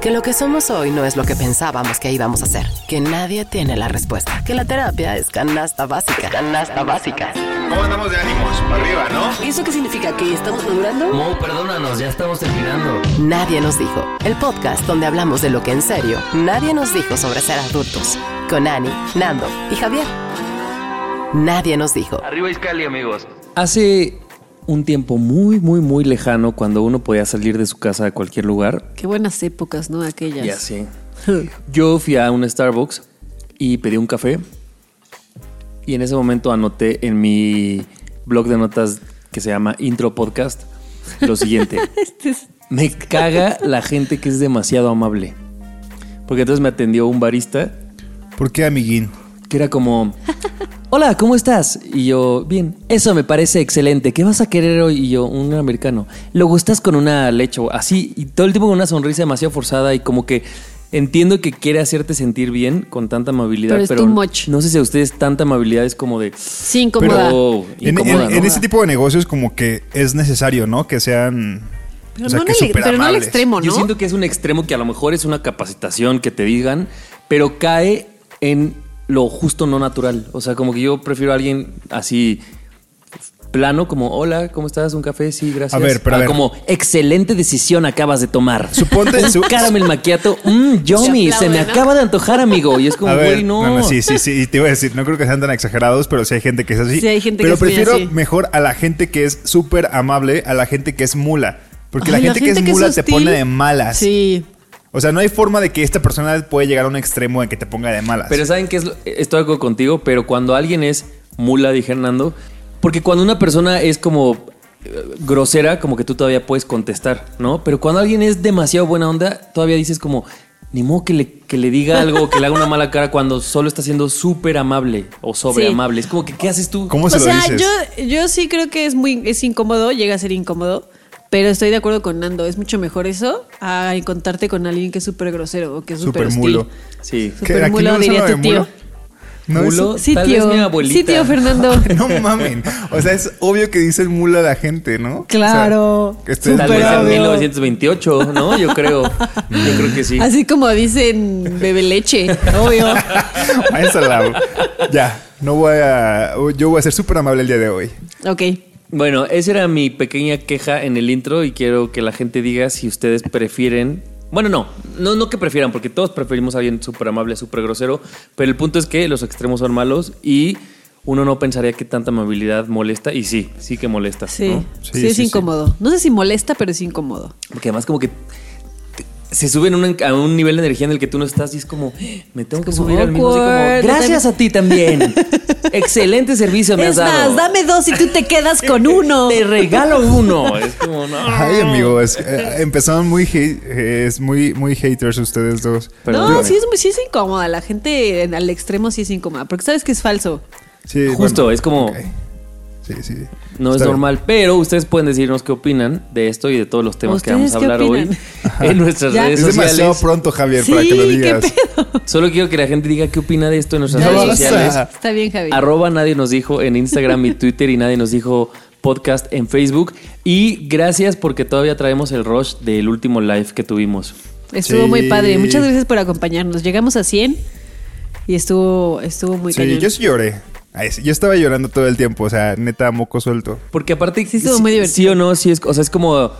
Que lo que somos hoy no es lo que pensábamos que íbamos a ser. Que nadie tiene la respuesta. Que la terapia es canasta básica. Canasta básica. ¿Cómo andamos de ánimos? Para arriba, ¿no? ¿Eso qué significa? ¿Que estamos madurando? Mo, perdónanos, ya estamos terminando. Nadie nos dijo. El podcast donde hablamos de lo que en serio nadie nos dijo sobre ser adultos. Con Ani, Nando y Javier. Nadie nos dijo. Arriba Iscali, amigos. Hace un tiempo muy, muy, muy lejano, cuando uno podía salir de su casa a cualquier lugar, Qué buenas épocas, ¿no? Aquellas. ya sé. Yo fui a un Starbucks y pedí un café. Y en ese momento anoté en mi blog de notas que se llama Intro Podcast lo siguiente. Me caga la gente que es demasiado amable. Porque entonces me atendió un barista ¿Por qué, amiguín? que era como, hola, ¿cómo estás? Y yo, bien, eso me parece excelente. ¿Qué vas a querer hoy? Y yo, un americano. Lo gustas con una leche, o así, y todo el tiempo con una sonrisa demasiado forzada y como que entiendo que quiere hacerte sentir bien con tanta amabilidad, Pero es pero, too much. no sé si a ustedes tanta amabilidad es como de, Sí, incómoda. pero En, incómoda, en- ¿no? en ese tipo de negocios como que es necesario, ¿no? Que sean... pero, o sea, no que en el- pero no al extremo, ¿no? Yo siento que es un extremo que a lo mejor es una capacitación que te digan, pero cae en lo justo no natural. O sea, como que yo prefiero a alguien así plano, como hola, ¿cómo estás? ¿Un café? Sí, gracias. A ver, pero a ver. como excelente decisión acabas de tomar. Suponte- un su- caramel macchiato, mmm, yummy, Se se me acaba de antojar, amigo. Y es como, güey, no. no, no, sí, sí, sí. Y te iba a decir, no creo que sean tan exagerados, pero sí hay gente que es así. Sí, hay gente pero que prefiero así. mejor a la gente que es súper amable a la gente que es mula. Porque Ay, la, gente que es mula te pone de malas. Sí. O sea, no hay forma de que esta persona puede llegar a un extremo en que te ponga de malas. Pero ¿saben qué es? lo- Estoy de acuerdo contigo, pero cuando alguien es mula, dije Hernando, porque cuando una persona es como eh, grosera, como que tú todavía puedes contestar, ¿no? Pero cuando alguien es demasiado buena onda, todavía dices como, ni modo que le, que le diga algo, que le haga una mala cara cuando solo está siendo súper amable o sobre amable. Es como que, ¿qué haces tú? ¿Cómo O se lo sea, dices? yo, yo sí creo que es muy es incómodo, llega a ser incómodo, pero estoy de acuerdo con Nando. Es mucho mejor eso a encontrarte con alguien que es súper grosero o que es súper mulo. Sí. ¿Qué? Súper ¿Aquí mulo, no diría tu tío. mulo? No, Mulo, Sí, tal tío. vez mi abuelita. Sí, tío Fernando. No mamen. O sea, es obvio que dicen mula a la gente, ¿no? Claro. O sea, que estoy- Tal vez en obvio. 1928, ¿no? Yo creo. Yo creo que sí. Así como dicen bebe leche, obvio. Ya, no voy a. Yo voy a ser súper amable el día de hoy. Ok. Bueno, esa era mi pequeña queja en el intro y quiero que la gente diga si ustedes prefieren. Bueno, no, no, no que prefieran, porque todos preferimos a alguien súper amable, súper grosero, pero el punto es que los extremos son malos y uno no pensaría que tanta amabilidad molesta y sí, sí que molesta. Sí, ¿no? sí, Sí, es sí, sí. incómodo. No sé si molesta, pero es incómodo. Porque además como que se suben un- a un nivel de energía en el que tú no estás y es como, "Eh, me tengo que subir al mismo. así como. Gracias a ti también. Excelente servicio me has Es dado. más, dame dos y tú te quedas con uno. Te regalo uno. Es como, no. Ay, amigos, eh, empezaron muy, hate- eh, es muy, muy haters ustedes dos. Perdón. No, sí es, muy- sí es incómoda. La gente en- al extremo sí es incómoda. Porque sabes que es falso. Sí, Justo, bueno, es como- ok. Sí, sí. No es bien. normal, pero ustedes pueden decirnos qué opinan de esto y de todos los temas que vamos ¿Ustedes a hablar hoy en nuestras Ya. redes Es demasiado sociales. pronto, Javier, Sí, para que lo qué digas. pedo. Solo quiero que la gente diga qué opina de esto en nuestras No redes sociales. a- Está bien, Javi. Arroba nadie nos dijo en Instagram y Twitter y nadie nos dijo podcast en Facebook. Y gracias porque todavía traemos el rush del último live que tuvimos. Estuvo Sí. muy padre. Muchas gracias por acompañarnos. Llegamos a 100 y estuvo, estuvo muy Sí, cañón. yo sí lloré. Yo estaba llorando todo el tiempo, o sea, neta, moco suelto. Porque aparte, Sí, estuvo muy divertido. sí o no, sí es, o sea, es como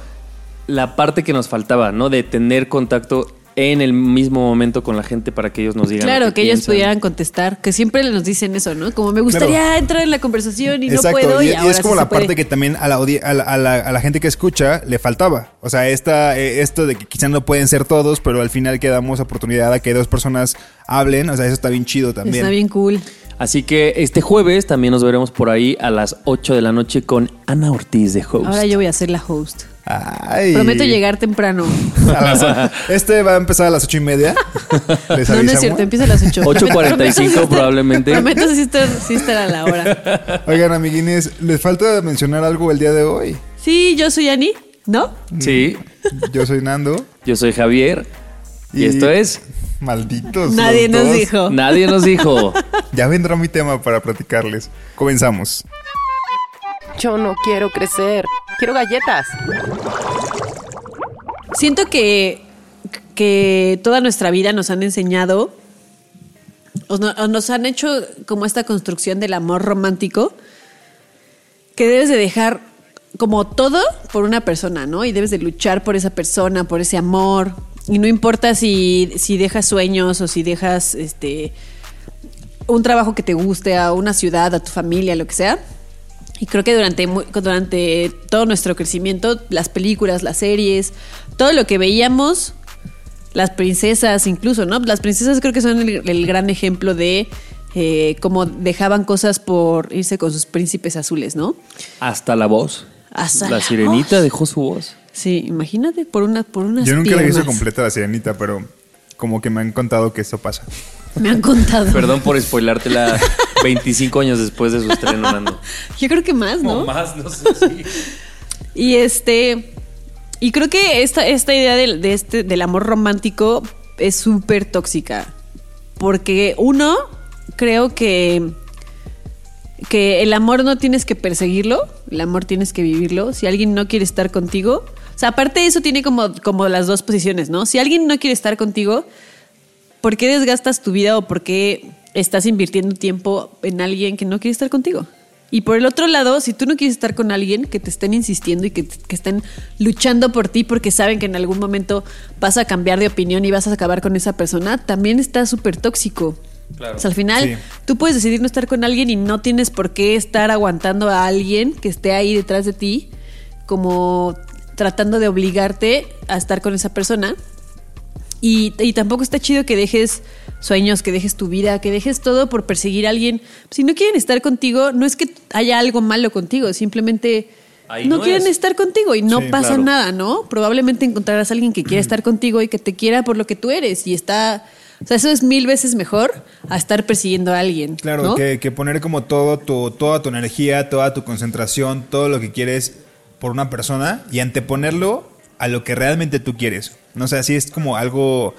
la parte que nos faltaba, ¿no? De tener contacto en el mismo momento con la gente para que ellos nos digan. Claro, lo que, ellos pudieran contestar, que siempre nos dicen eso, ¿no? Como me gustaría Claro. entrar en la conversación y no puedo. y, Y, y ahora es como sí la se puede. parte que también a la, a la, a la- a la gente que escucha le faltaba. O sea, esta, eh, esto de que quizá no pueden ser todos, pero al final que damos oportunidad a que dos personas hablen, o sea, eso está bien chido también. Está bien cool. Así que este jueves también nos veremos por ahí a las 8 de la noche con Ana Ortiz de Host. Ahora yo voy a ser la host. Ay. Prometo llegar temprano. Este va a empezar a las ocho y media. Les No, no es cierto, empieza a las 8. 8.45 probablemente. Prometo sí estar, sí estar a la hora. Oigan, amiguines, les falta mencionar algo el día de hoy. Sí, yo soy Ani, ¿no? Sí, Yo soy Nando. yo soy Javier. Y, esto es Malditos. Nadie los nos dos. dijo. Nadie nos dijo. Ya vendrá mi tema para platicarles. Comenzamos. Yo no quiero crecer. Quiero galletas. Siento que, que toda nuestra vida nos han enseñado o, no- o nos han hecho como esta construcción del amor romántico que debes de dejar como todo por una persona, ¿no? Y debes de luchar por esa persona, por ese amor. Y no importa si, si dejas sueños o si dejas este un trabajo que te guste, a una ciudad, a tu familia, lo que sea. Y creo que durante, durante todo nuestro crecimiento, las películas, las series, todo lo que veíamos, las princesas incluso, ¿no? Las princesas creo que son el, el gran ejemplo de eh, cómo dejaban cosas por irse con sus príncipes azules, ¿no? Hasta la voz. Hasta la la sirenita voz. dejó su voz. Sí, imagínate por una por unas Yo nunca la he visto piernas. completa la sirenita, pero como que me han contado que eso pasa. Me han contado. Perdón por spoilártela 25 años después de su estreno, Nando. Yo creo que más, ¿no? O más, no sé si. Y este. Y creo que esta, esta idea de este, del amor romántico es súper tóxica. Porque uno, creo que. Que el amor no tienes que perseguirlo, el amor tienes que vivirlo. Si alguien no quiere estar contigo. O sea, aparte de eso tiene como, como las dos posiciones, ¿no? Si alguien no quiere estar contigo, ¿por qué desgastas tu vida o por qué estás invirtiendo tiempo en alguien que no quiere estar contigo? Y por el otro lado, si tú no quieres estar con alguien que te estén insistiendo y que, que estén luchando por ti porque saben que en algún momento vas a cambiar de opinión y vas a acabar con esa persona, también está súper tóxico. Claro. O sea, al final, Sí. tú puedes decidir no estar con alguien y no tienes por qué estar aguantando a alguien que esté ahí detrás de ti, como tratando de obligarte a estar con esa persona. Y, y tampoco está chido que dejes sueños, que dejes tu vida, que dejes todo por perseguir a alguien. Si no quieren estar contigo, no es que haya algo malo contigo, simplemente Ahí no, no quieren es. estar contigo y no Sí, pasa claro. nada, ¿no? Probablemente encontrarás a alguien que quiera estar contigo y que te quiera por lo que tú eres y está... O sea, eso es mil veces mejor a estar persiguiendo a alguien. Claro, ¿no? que, que poner como todo tu, toda tu energía, toda tu concentración, todo lo que quieres por una persona y anteponerlo a lo que realmente tú quieres. No sé, así es como algo...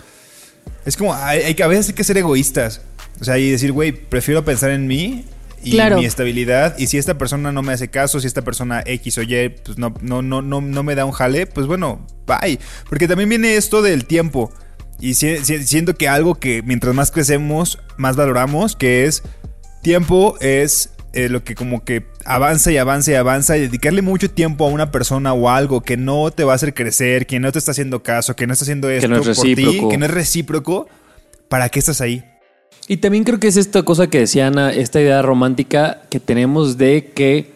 Es como, hay, hay a veces hay que ser egoístas. O sea, y decir, güey, prefiero pensar en mí y Claro. mi estabilidad. Y si esta persona no me hace caso, si esta persona X o Y, pues no, no, no, no, no me da un jale, pues bueno, bye. Porque también viene esto del tiempo. Y si- si- siento que algo que mientras más crecemos, más valoramos, que es tiempo es eh, lo que como que avanza y avanza y avanza y dedicarle mucho tiempo a una persona o algo que no te va a hacer crecer, que no te está haciendo caso, que no está haciendo esto no es por ti, que no es recíproco, ¿para qué estás ahí? Y también creo que es esta cosa que decía Ana, esta idea romántica que tenemos de que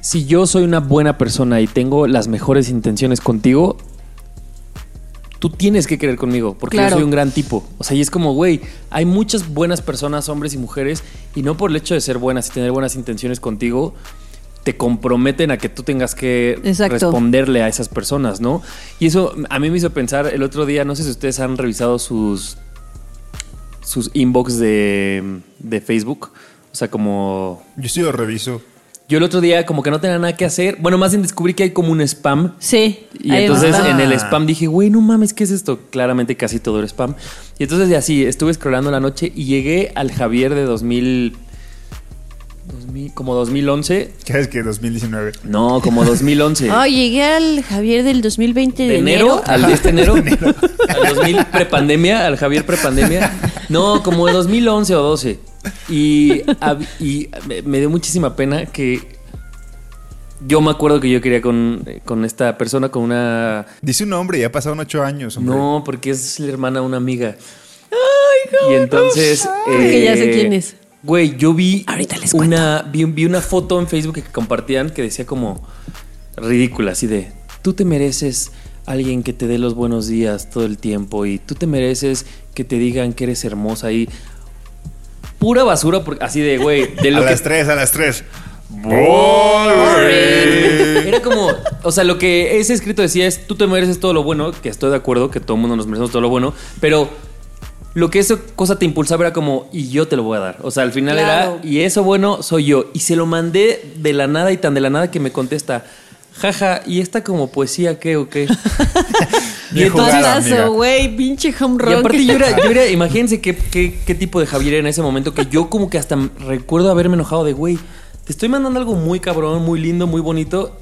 si yo soy una buena persona y tengo las mejores intenciones contigo, tú tienes que querer conmigo, porque Claro. yo soy un gran tipo. O sea, y es como, güey, hay muchas buenas personas, hombres y mujeres, y no por el hecho de ser buenas y tener buenas intenciones contigo, te comprometen a que tú tengas que Exacto. responderle a esas personas, ¿no? Y eso a mí me hizo pensar el otro día, no sé si ustedes han revisado sus sus inbox de, de Facebook. O sea, como. Yo sí lo reviso. Yo el otro día, como que no tenía nada que hacer. Bueno, más bien descubrí que hay como un spam. Sí. Y entonces en el spam dije, güey, no mames, ¿qué es esto? Claramente casi todo era spam. Y entonces y así, estuve scrollando la noche y llegué al Javier de 2000. 2000 como 2011. ¿Qué es que 2019? No, como 2011. Oh, llegué al Javier del 2020 de, de enero, al de este enero, al 2000 prepandemia, al Javier prepandemia. No, como de 2011 o 12. Y, me, me dio muchísima pena que yo me acuerdo que yo quería con, con esta persona, con una... Dice un nombre, ya pasaron ocho años. hombre. No, porque es la hermana de una amiga. y entonces... Porque ya sé eh, quién es. Güey, yo vi Ahorita les una, vi, vi una foto en Facebook que compartían que decía como ridícula, así de, tú te mereces alguien que te dé los buenos días todo el tiempo y tú te mereces que te digan que eres hermosa y pura basura, porque, así de, güey, de A lo que las tres, a las tres. Era como, o sea, lo que ese escrito decía es, tú te mereces todo lo bueno, que estoy de acuerdo, que todo el mundo nos merecemos todo lo bueno, pero lo que esa cosa te impulsaba era como, y yo te lo voy a dar. O sea, al final Claro. era, y eso bueno soy yo. Y se lo mandé de la nada y tan de la nada que me contesta, jaja, ¿y esta como poesía qué o qué? y entonces... güey, pinche home run. Y aparte yo era, yo era- imagínense qué, qué, qué tipo de Javier era en ese momento que yo como que hasta recuerdo haberme enojado de, güey, te estoy mandando algo muy cabrón, muy lindo, muy bonito.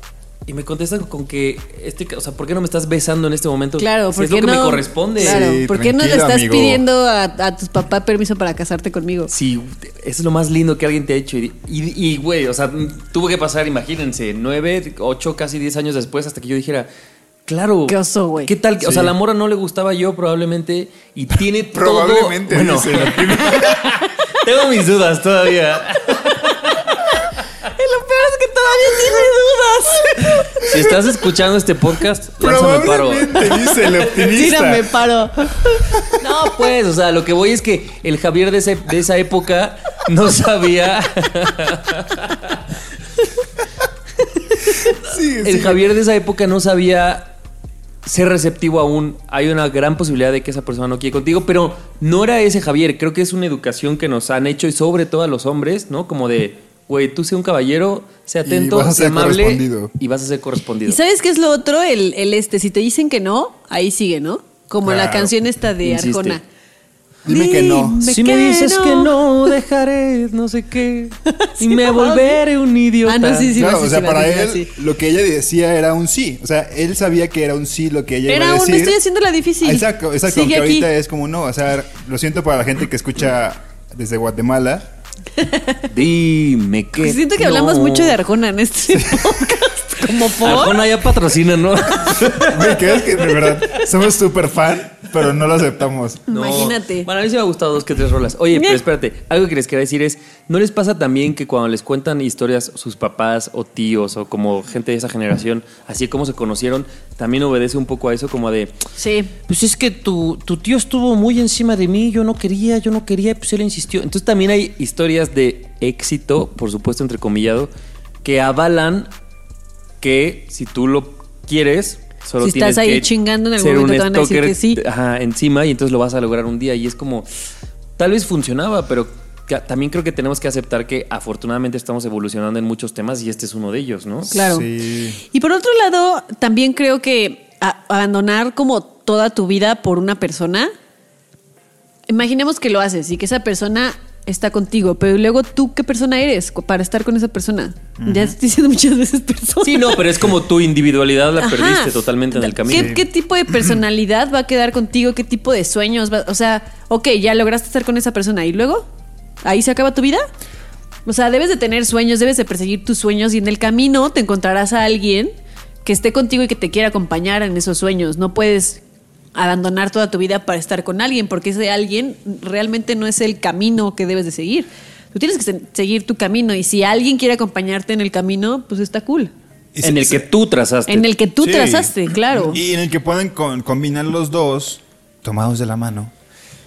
Y me contesta con que, este, o sea, ¿por qué no me estás besando en este momento? Claro, Si porque es lo que no, me corresponde. Claro, Sí, ¿por qué no le estás amigo. pidiendo a, a tus papás permiso para casarte conmigo? Sí, eso es lo más lindo que alguien te ha hecho. Y, y- y, güey, o sea, tuvo que pasar, imagínense, nueve, ocho, casi diez años después hasta que yo dijera, claro. Qué oso, güey. ¿Qué tal? O Sí. sea, la mora no le gustaba yo probablemente y tiene todo... Probablemente, Bueno, dice. tengo mis dudas todavía. Lo peor es que todavía tiene dudas. Si estás escuchando este podcast, lánzame paro. Dice el optimista. Tírame paro. No, pues, o sea, lo que voy es que el Javier de, ese- de esa época no sabía. Sí, El sí. Javier de esa época no sabía ser receptivo aún. Hay una gran posibilidad de que esa persona no quiere contigo, pero no era ese Javier. Creo que es una educación que nos han hecho y sobre todo a los hombres, ¿no? Como de, güey, tú sé un caballero, sé atento, vas a sé ser amable correspondido. y vas a ser correspondido. ¿Y sabes qué es lo otro? El, el este, si te dicen que no, ahí sigue, ¿no? Como en la canción esta de Insiste. Arjona. Dime que no. Dime Si me dices que no, dejaré no sé qué y Sí, me no, volveré un idiota. Ah, no, sí, sí. claro, sí, o sea, sí, para él sí. lo que ella decía era un sí. O sea, él sabía que era un sí lo que ella iba Era a un, decir. estoy haciendo la difícil. Exacto, exacto. Sigue Aunque ahorita es como no. O sea, lo siento para la gente que escucha desde Guatemala. Dime que. Siento que no. hablamos mucho de Arjona en este podcast. Como por. Arjona ya patrocina, ¿no? Güey, ¿crees que de verdad somos súper fan, pero no lo aceptamos? No. Imagínate. Bueno, a mí sí me ha gustado dos que tres rolas. Oye, pero espérate, algo que les quería decir es, ¿no les pasa también que cuando les cuentan historias sus papás o tíos o como gente de esa generación, así como se conocieron, también obedece un poco a eso como de, Sí. pues es que tu, tu tío estuvo muy encima de mí, yo no quería, yo no quería, pues él insistió. Entonces también hay historias de éxito, por supuesto entrecomillado, que avalan que si tú lo quieres, solo Si tienes estás ahí que chingando, en algún ser un momento te van a decir que sí. ajá, encima y entonces lo vas a lograr un día y es como tal vez funcionaba, pero también creo que tenemos que aceptar que afortunadamente estamos evolucionando en muchos temas y este es uno de ellos, ¿no? Claro. Sí. Y por otro lado, también creo que abandonar como toda tu vida por una persona, imaginemos que lo haces y que esa persona está contigo, pero luego tú qué persona eres para estar con esa persona. Ya estoy diciendo muchas veces persona. Sí, no, pero es como tu individualidad la Ajá. perdiste totalmente en el camino. ¿Qué, qué tipo de personalidad va a quedar contigo? ¿Qué tipo de sueños? va- o sea, ok, ya lograste estar con esa persona y luego, ¿ahí se acaba tu vida? O sea, debes de tener sueños, debes de perseguir tus sueños y en el camino te encontrarás a alguien que esté contigo y que te quiera acompañar en esos sueños. No puedes abandonar toda tu vida para estar con alguien porque ese alguien realmente no es el camino que debes de seguir. Tú tienes que se- seguir tu camino y si alguien quiere acompañarte en el camino, pues está cool. Y en se- el que tú trazaste. En el que tú Sí. trazaste, claro. Y en el que pueden con- combinar los dos, tomados de la mano.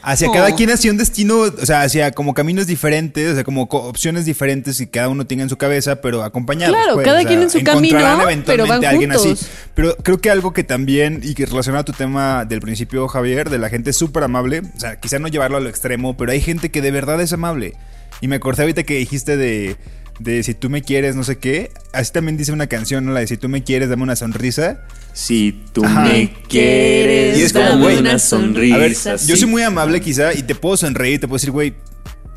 Hacia Oh. cada quien hacia un destino, o sea, hacia como caminos diferentes, o sea, como co- opciones diferentes y cada uno tenga en su cabeza, pero acompañados. Claro, pues, cada o sea, quien en su camino, eventualmente pero van a alguien así. Pero creo que algo que también, y que relacionado a tu tema del principio, Javier, de la gente súper amable, o sea, quizá no llevarlo a lo extremo, pero hay gente que de verdad es amable. Y me acordé ahorita que dijiste de, de si tú me quieres, no sé qué. Así también dice una canción, ¿no? La de si tú me quieres, dame una sonrisa. Si tú Ajá. me quieres, Y es como, dame una sonrisa. A ver, sí. yo soy muy amable quizá y te puedo sonreír, te puedo decir, güey,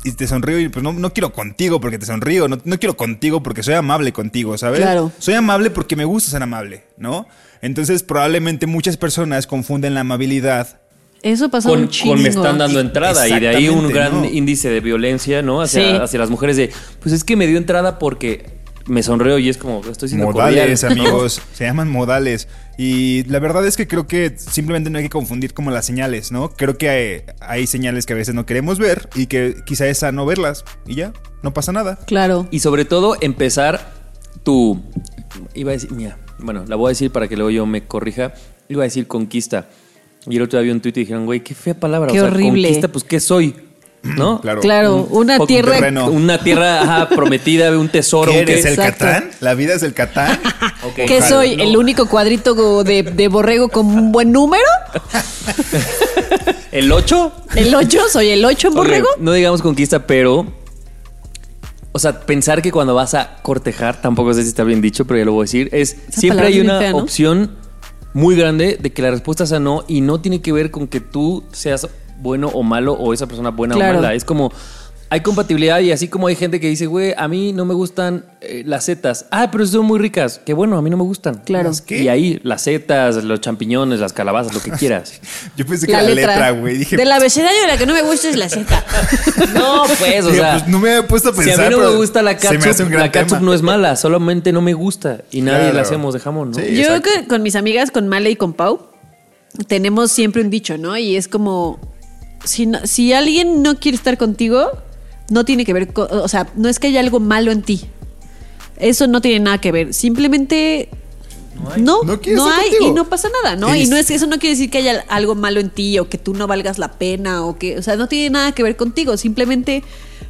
y te sonrío y pues no, no quiero contigo porque te sonrío, no, no quiero contigo porque soy amable contigo, ¿sabes? Claro. Soy amable porque me gusta ser amable, ¿no? Entonces probablemente muchas personas confunden la amabilidad. Eso pasa con, un chingo. con me están dando entrada y de ahí un gran ¿no? índice de violencia, ¿no? Hacia, Sí. hacia las mujeres de, pues es que me dio entrada porque me sonreo y es como, estoy siendo Modales, amigos. Se llaman modales. Y la verdad es que creo que simplemente no hay que confundir como las señales, ¿no? Creo que hay, hay señales que a veces no queremos ver y que quizá es no verlas. Y ya, no pasa nada. Claro. Y sobre todo, empezar tu. Iba a decir, mira, bueno, la voy a decir para que luego yo me corrija. Iba a decir conquista. Y el otro día vi un tuit y dijeron, güey, qué fea palabra. Qué o sea, horrible. Conquista, pues, ¿qué soy? ¿No? Claro. Claro, una tierra. Una tierra ajá, prometida, un tesoro. ¿Qué ¿qué? eres, el Exacto. Catán? ¿La vida es el Catán? ¿Qué Ojalá. soy? ¿El único cuadrito de, de borrego con un buen número? ¿El 8? ¿El 8? ¿Soy el 8 en borrego? no digamos conquista, pero. O sea, pensar que cuando vas a cortejar, tampoco sé si está bien dicho, pero ya lo voy a decir, es Esa siempre hay una fea, ¿no? opción muy grande de que la respuesta sea no y no tiene que ver con que tú seas bueno o malo o esa persona buena Claro. o mala. Es como. Hay compatibilidad y así como hay gente que dice, güey, a mí no me gustan eh, las setas. Ah, pero son muy ricas. Que bueno, a mí no me gustan. Claro. Y ahí, las setas, los champiñones, las calabazas, lo que quieras. Yo pensé que la, letra, güey. Dije, Del abecedario la que no me gusta es la Z. No, pues, o digo, sea. pues no me había puesto a Si a pensar. mí no me gusta la gran la tema. no es mala, solamente no me gusta y nadie Claro. la hacemos de jamón, ¿no? Sí. Yo que con mis amigas, con Male y con Pau, tenemos siempre un dicho, ¿no? Y es como, si, no- si alguien no quiere estar contigo, no tiene que ver, con, o sea, no es que haya algo malo en ti. Eso no tiene nada que ver. Simplemente no, No no, hay contigo. y no pasa nada, ¿no? Y Y no es- es eso no quiere decir que haya algo malo en ti o que tú no valgas la pena o que, o sea, no tiene nada que ver contigo. Simplemente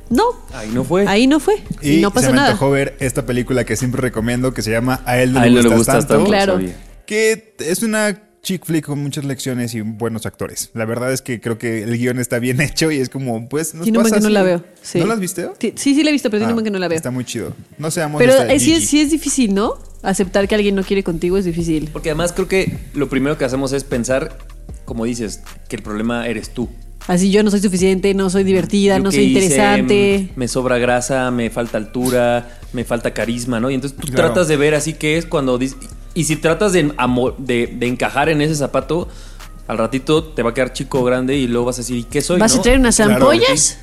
no. Ahí no fue. Ahí no fue y, Y no pasa se me nada. antojó ver esta película que siempre recomiendo que se llama A él no, A le, él no le gustas gustas tanto. tanto. Claro. Que es una chick flick con muchas lecciones y buenos actores. La verdad es que creo que el guion está bien hecho y es como, pues, nos Tiene pasa que no así. la veo. Sí. ¿No la has visto? Sí, sí, sí la he visto, pero tiene Ah, un buen que no la veo. Está muy chido. No seamos Pero esta eh, sí, es, sí es difícil, ¿no? Aceptar que alguien no quiere contigo es difícil. Porque además creo que lo primero que hacemos es pensar, como dices, que el problema eres tú. Así yo no soy suficiente, no soy divertida, Yo no soy hice, interesante. me sobra grasa, me falta altura, me falta carisma, ¿no? Y entonces tú Claro. tratas de ver así que es cuando... dis- Y si tratas de, amo- de, de encajar en ese zapato, al ratito te va a quedar chico o grande y luego vas a decir, ¿y qué soy? ¿Vas no? a traer unas ampollas?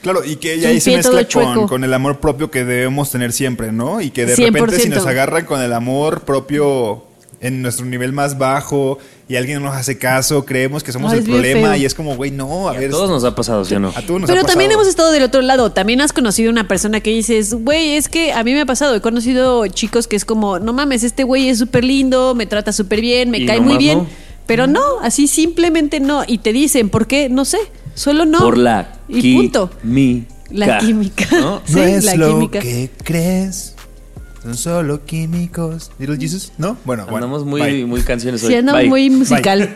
Claro, y que ya ahí se mezcla con, con el amor propio que debemos tener siempre, ¿no? Y que de repente si 100%. nos agarran con el amor propio en nuestro nivel más bajo y alguien no nos hace caso, creemos que somos Ay, el problema feo. y es como, güey, no, a Y a ver. todos nos ha pasado, ¿sí o no? a todos nos Pero ha también hemos estado del otro lado. También has conocido una persona que dices, güey, es que a mí me ha pasado. He conocido chicos que es como, no mames, este güey es súper lindo, me trata súper bien, me Y cae muy bien. no. Pero no, así simplemente no. Y te dicen, ¿por qué? No sé. Solo no. Por la Y punto. química. La química. ¿no? Sí, no es la lo química. que crees, son solo químicos. Little Jesus, ¿no? Bueno, bueno. Andamos muy, bye. muy canciones hoy. Sí, andamos Bye. muy musical.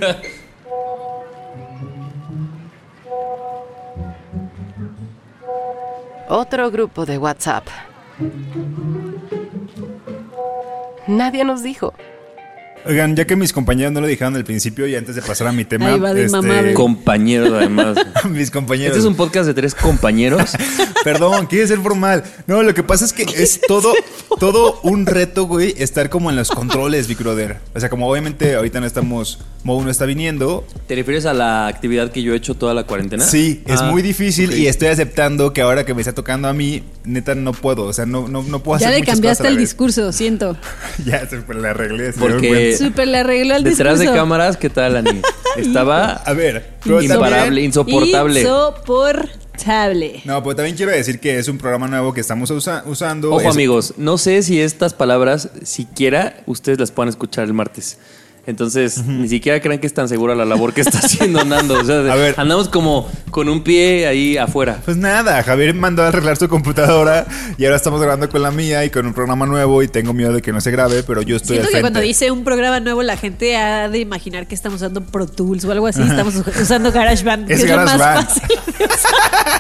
Otro grupo de WhatsApp. Nadie nos dijo. Oigan, ya que mis compañeros no lo dijeron al principio y antes de pasar a mi tema, Ahí va de mamable. Compañeros, además. mis compañeros. Este es un podcast de tres compañeros. Perdón, quiere ser formal. No, lo que pasa es que es todo, todo un reto, güey, estar como en los controles, Big Brother. O sea, como obviamente ahorita no estamos, Mo no está viniendo. ¿Te refieres a la actividad que yo he hecho toda la cuarentena? Sí, es Ah, muy difícil y estoy aceptando que ahora que me está tocando a mí, neta no puedo. O sea, no, no, no puedo Ya hacer le muchas cambiaste cosas a el la vez. discurso, siento. Ya se le arreglé. Porque- Súper le arregló el Detrás discurso. de cámaras, ¿qué tal, Ani? Estaba A ver, pero imparable, también- insoportable. Insoportable. No, pero también quiero decir que es un programa nuevo que estamos usa- usando. Ojo Es- amigos, no sé si estas palabras siquiera ustedes las puedan escuchar el martes. Entonces, ni siquiera crean que es tan segura la labor que está haciendo Nando. O sea, A ver. andamos como con un pie ahí afuera. Pues nada, Javier mandó a arreglar su computadora y ahora estamos grabando con la mía y con un programa nuevo y tengo miedo de que no se grabe, pero yo estoy Siento que cuando dice un programa nuevo, la gente ha de imaginar que estamos usando Pro Tools o algo así. Estamos usando GarageBand, que Es es, lo más GarageBand. fácil de usar.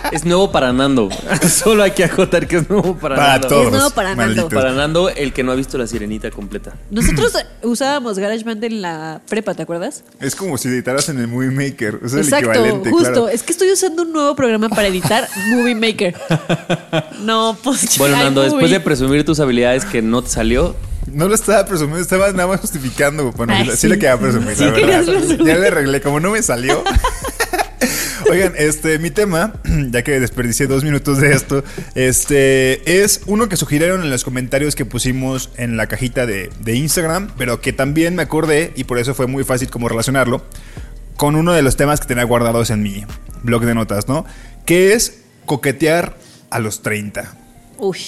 Es nuevo para Nando. Solo hay que acotar que es nuevo para, Para Nando. todos. Es nuevo para Nando. Para Nando, el que no ha visto la sirenita completa. Nosotros usábamos GarageBand en la prepa, ¿te acuerdas? Es como si editaras en el Movie Maker. Es el equivalente, justo. claro. Es que estoy usando un nuevo programa para editar Movie Maker. No, pues. Bueno, Nando, después de presumir tus habilidades que no te salió, No lo estaba presumiendo, estaba nada más justificando. Bueno, Ay, sí, sí. le quedaba presumir, Sí la verdad. presumir. Ya le arreglé, como no me salió. Oigan, este, mi tema, ya que desperdicié dos minutos de esto, este, es uno que sugirieron en los comentarios que pusimos en la cajita de, de Instagram, pero que también me acordé, y por eso fue muy fácil como relacionarlo, con uno de los temas que tenía guardados en mi blog de notas, ¿no? Que es coquetear a los 30. Uy.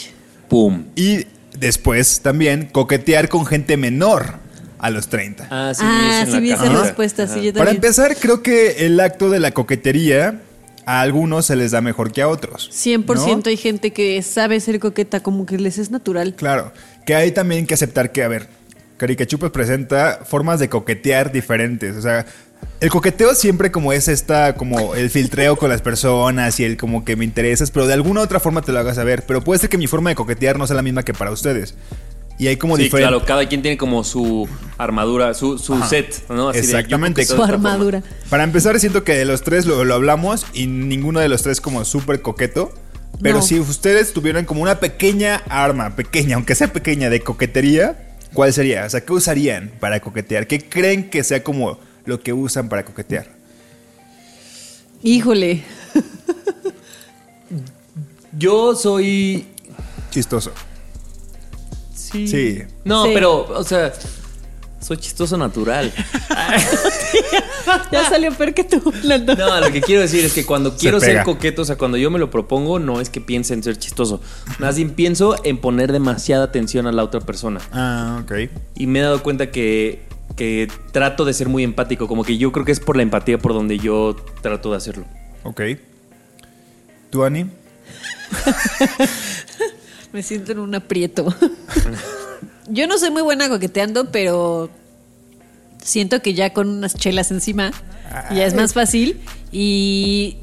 Pum. Y después también coquetear con gente menor a los 30. Ah, sí, Ah, vi sí vi esa respuesta, sí, yo Para empezar, creo que el acto de la coquetería a algunos se les da mejor que a otros. 100% ¿no? hay gente que sabe ser coqueta, como que les es natural. Claro, que hay también que aceptar que, a ver, Caricachupas presenta formas de coquetear diferentes. O sea, el coqueteo siempre como es esta, como el filtreo con las personas y el como que me interesas, pero de alguna otra forma te lo hagas saber. Pero puede ser que mi forma de coquetear no sea la misma que para ustedes. Y hay como Sí, diferentes. claro, cada quien tiene como su armadura, su, su Ajá. set, ¿no? Así Exactamente. Su armadura. Para empezar, siento que de los tres lo, lo hablamos y ninguno de los tres como súper coqueto. Pero No. si ustedes tuvieran como una pequeña arma, pequeña, aunque sea pequeña, de coquetería, ¿cuál sería? O sea, ¿qué usarían para coquetear? ¿Qué creen que sea como lo que usan para coquetear? Híjole. Yo soy. Chistoso. Sí. Sí. No, Sí. pero, o sea, soy chistoso natural. Ya salió peor que tú, Lando. No, lo que quiero decir es que cuando quiero ser coqueto, o sea, cuando yo me lo propongo, no es que piense en ser chistoso. Más bien pienso en poner demasiada atención a la otra persona. Ah, ok. Y me he dado cuenta que, que trato de ser muy empático. Como que yo creo que es por la empatía por donde yo trato de hacerlo. Ok. ¿Tú, Ani? Me siento en un aprieto. Yo no soy muy buena coqueteando, pero siento que ya con unas chelas encima ya es más fácil y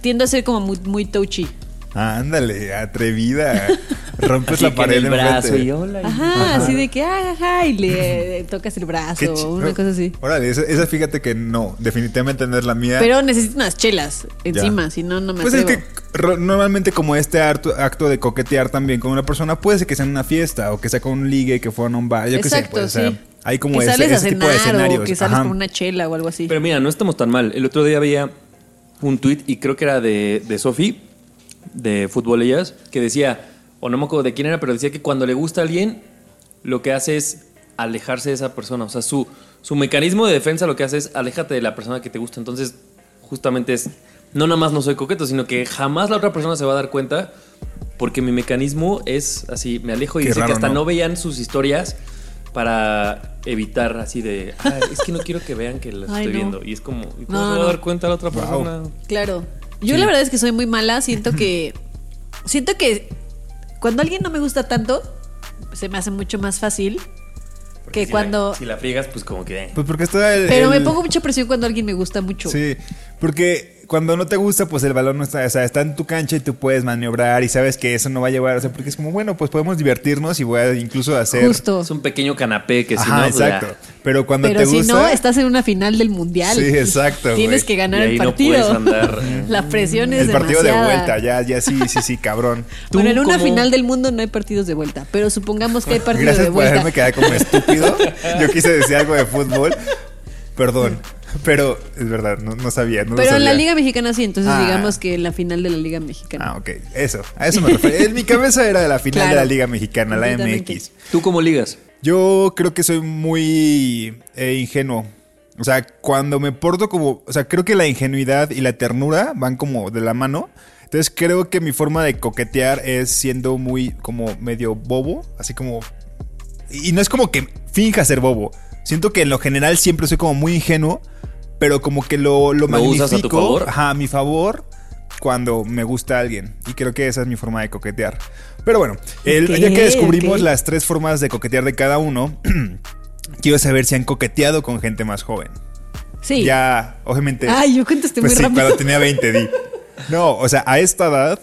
tiendo a ser como muy, muy touchy. Ándale, atrevida. Rompes Así la que pared en el brazo y hola. Ajá, así de que, ah, ajá, y le tocas el brazo, una cosa así. Órale, esa, esa fíjate que no, definitivamente no es la mía. Pero necesito unas chelas encima, si no, no me Pues es atrevo. que ro- normalmente como este acto, acto de coquetear también con una persona puede ser que sea en una fiesta o que sea con un ligue, que fueron a un bar, yo qué sé, Exacto, pues, o sea, sí. hay como que ese, sales a ese tipo de cenar escenarios. o que sales Ajá. con una chela o algo así. Pero mira, no estamos tan mal. El otro día veía un tweet y creo que era de, de Sofi, de Fútbol Ellas, que decía, o no me acuerdo de quién era, pero decía que cuando le gusta a alguien, lo que hace es alejarse de esa persona. O sea, su, su mecanismo de defensa lo que hace es aléjate de la persona que te gusta. Entonces, justamente es, no nada más no soy coqueto, sino que jamás la otra persona se va a dar cuenta porque mi mecanismo es así, me alejo y Qué dice raro, que hasta ¿no? no veían sus historias para evitar así de, "Ah, es que no quiero que vean que las Ay, estoy no. viendo. Y es como, ¿y cómo No, se va no. a dar cuenta la otra Wow. persona? Claro. Yo la verdad es que soy muy mala. Siento que. Siento que cuando alguien no me gusta tanto, se me hace mucho más fácil Porque que si cuando. La, si la friegas, pues como que... Pues porque está el, pero me pongo mucha presión cuando alguien me gusta mucho. Sí, porque cuando no te gusta, pues el balón no está, o sea, está en tu cancha y tú puedes maniobrar y sabes que eso no va a llevar, o sea, porque es como, bueno, pues podemos divertirnos y voy a incluso hacer... Justo. Es un pequeño canapé que si Ajá, no... pues ya- exacto. Pero cuando Pero te si gusta... no, estás en una final del mundial. Sí, exacto, Tienes que ganar Y ahí el no partido. puedes andar, eh. La presión es el partido demasiada. de vuelta, ya, ya sí, sí, sí, cabrón. Tú Bueno, en una final del mundo no hay partidos de vuelta, pero supongamos que hay partido Gracias de por vuelta. hacerme quedar como estúpido. Yo quise decir algo de fútbol. Perdón. Pero es verdad, no, no sabía. No lo Pero en la. Liga Mexicana sí, entonces Ah. digamos que en la final de la Liga Mexicana. Ah, ok. Eso. A eso me refiero. En mi cabeza era de la final de la Liga Mexicana, la. MX. ¿Tú cómo ligas? Yo creo que soy muy eh, ingenuo. O sea, cuando me porto como. O sea, creo que la ingenuidad y la ternura van como de la mano. Entonces creo que mi forma de coquetear es siendo muy como medio bobo. Así como. Y no es como que finja ser bobo. Siento que en lo general siempre soy como muy ingenuo. Pero como que lo, lo, ¿Lo usas a tu magnifico, favor? Ajá, a mi favor. Cuando me gusta alguien. Y creo que esa es mi forma de coquetear. Pero bueno, el- Ok, ya que descubrimos ok. las tres formas de coquetear de cada uno, quiero saber si han coqueteado con gente más joven. Sí. Ya, obviamente. Ay, yo contesté pues muy sí, rápido. cuando tenía 20, di. No, o sea, a esta edad,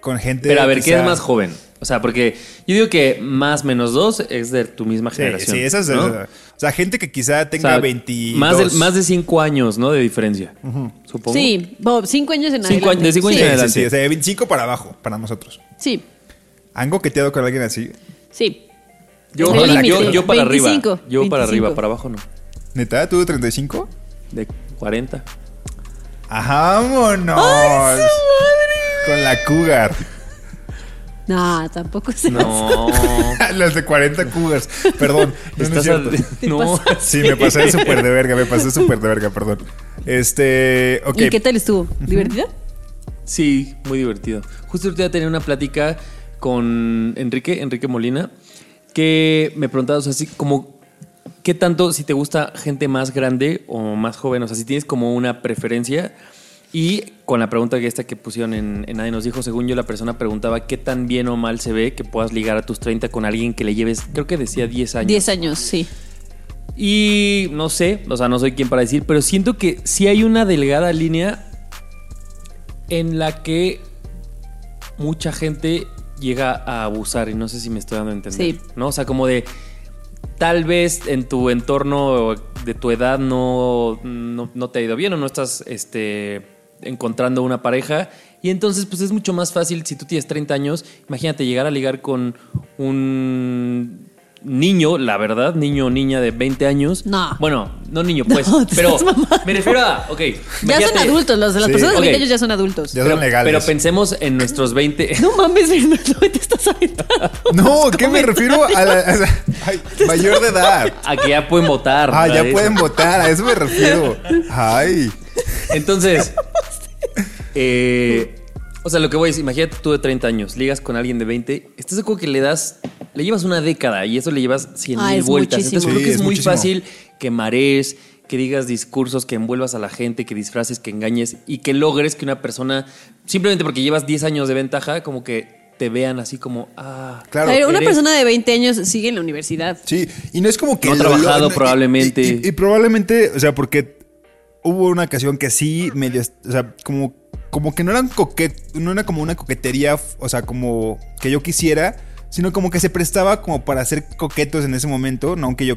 con gente. Pero a ver, ¿qué es más joven? O sea, porque yo digo que más menos dos es de tu misma Sí, generación. sí, esa es. ¿no? O sea, gente que quizá O tenga sea, 22. Más de, más de cinco años, ¿no? De diferencia. Supongo. Sí, Bob, cinco años en Cinco adelante. años- de cinco años Sí, en sí, adelante. sí, o sea, de 25 para abajo, para nosotros. Sí, ¿Han coqueteado con alguien así? sí. Yo, yo, límite. yo para 25, arriba. Yo para 25. arriba, para abajo no. ¿Neta? ¿Tú de 35? De 40. Ajá, vámonos. Con la cougar. No, tampoco se No. Los de 40 cougars. Perdón. No, no es Estás cierto. a- no. Sí, me pasé súper de verga, me pasé súper de verga, perdón. Este, ok. ¿Y qué tal estuvo? ¿Divertida? Sí, muy divertido. Justo ahorita tenía una plática con Enrique, Enrique Molina, que me preguntaba, o sea, así como, ¿qué tanto si te gusta gente más grande o más joven? O sea, si tienes como una preferencia. Y con la pregunta que esta que pusieron en, en Nadie nos dijo, según yo, la persona preguntaba qué tan bien o mal se ve que puedas ligar a tus 30 con alguien que le lleves, creo que decía 10 años. 10 años, sí. Y no sé, o sea, no soy quien para decir, pero siento que sí hay una delgada línea en la que mucha gente llega a abusar y no sé si me estoy dando a entender. Sí. ¿No? O sea, como de tal vez en tu entorno de tu edad no, no, no te ha ido bien o no estás este, encontrando una pareja. Y entonces, pues es mucho más fácil si tú tienes 30 años. Imagínate llegar a ligar con un niño, la verdad, niño o niña de 20 años. No. Bueno, no niño, pues. No, te pero me refiero a. Ok. Ya son adultos, los de las Sí. personas de 20 Ok. años ya son adultos. Ya Pero, son legales. pero pensemos en nuestros 20. No mames, Fernando, te estás aventando. no, ¿qué me refiero a la a la- ay, mayor de edad? A que ya pueden votar. Ah, ya pueden votar, a eso me refiero. Ay. Entonces, eh, o sea, lo que voy es, imagínate tú de 30 años, ligas con alguien de 20, estás de acuerdo que le das, le llevas una década y eso le llevas 100 Ah, mil vueltas. muchísimo. Entonces creo Sí, que es, es muy muchísimo. fácil que marees, que digas discursos, que envuelvas a la gente, que disfraces, que engañes y que logres que una persona, simplemente porque llevas 10 años de ventaja, como que te vean así como, ah, Claro. A ver, una eres- persona de 20 años sigue en la universidad. Sí, y no es como que... No ha lo- trabajado y- probablemente. Y, y- y probablemente, o sea, porque hubo una ocasión que sí medio, o sea, como, como que no eran coquet, no era como una coquetería, o sea, como que yo quisiera, sino como que se prestaba como para ser coquetos en ese momento, no aunque yo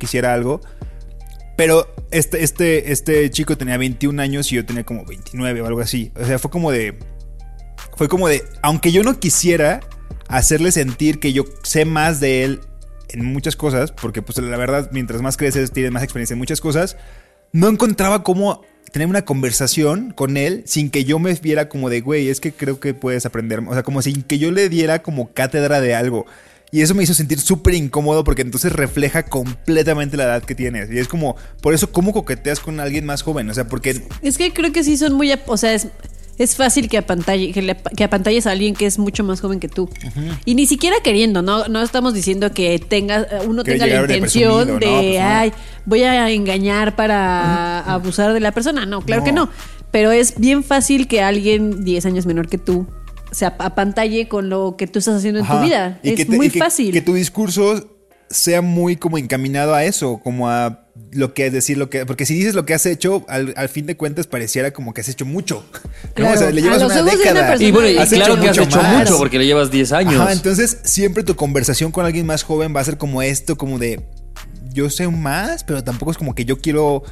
quisiera algo. Pero este, este, este chico tenía 21 años y yo tenía como 29 o algo así. O sea, fue como de. Fue como de. Aunque yo no quisiera hacerle sentir que yo sé más de él en muchas cosas, porque pues la verdad, mientras más creces, tienes más experiencia en muchas cosas, no encontraba cómo tener una conversación con él sin que yo me viera como de, güey, es que creo que puedes aprender. O sea, como sin que yo le diera como cátedra de algo. Y eso me hizo sentir súper incómodo porque entonces refleja completamente la edad que tienes. Y es como, por eso, ¿cómo coqueteas con alguien más joven? O sea, porque Es que creo que sí son muy. O sea, es, es fácil que, apantalle, que, le, que apantalles a alguien que es mucho más joven que tú. Y ni siquiera queriendo, ¿no? No estamos diciendo que tenga, uno Que tenga la de intención de, no, pues no. ay, voy a engañar para abusar de la persona. No, claro que no. Pero es bien fácil que alguien 10 años menor que tú se ap- apantalle con lo que tú estás haciendo en tu vida. Y es que te- muy y que- fácil. Que tu discurso sea muy como encaminado a eso, como a lo que es decir, lo que. Porque si dices lo que has hecho, al, al fin de cuentas pareciera como que has hecho mucho. ¿no? Claro. O sea, le llevas A los una década. Y bueno, y Has claro hecho que has mucho hecho más. mucho porque le llevas 10 años. Ajá, entonces siempre tu conversación con alguien más joven va a ser como esto, como de yo sé más, pero tampoco es como que yo quiero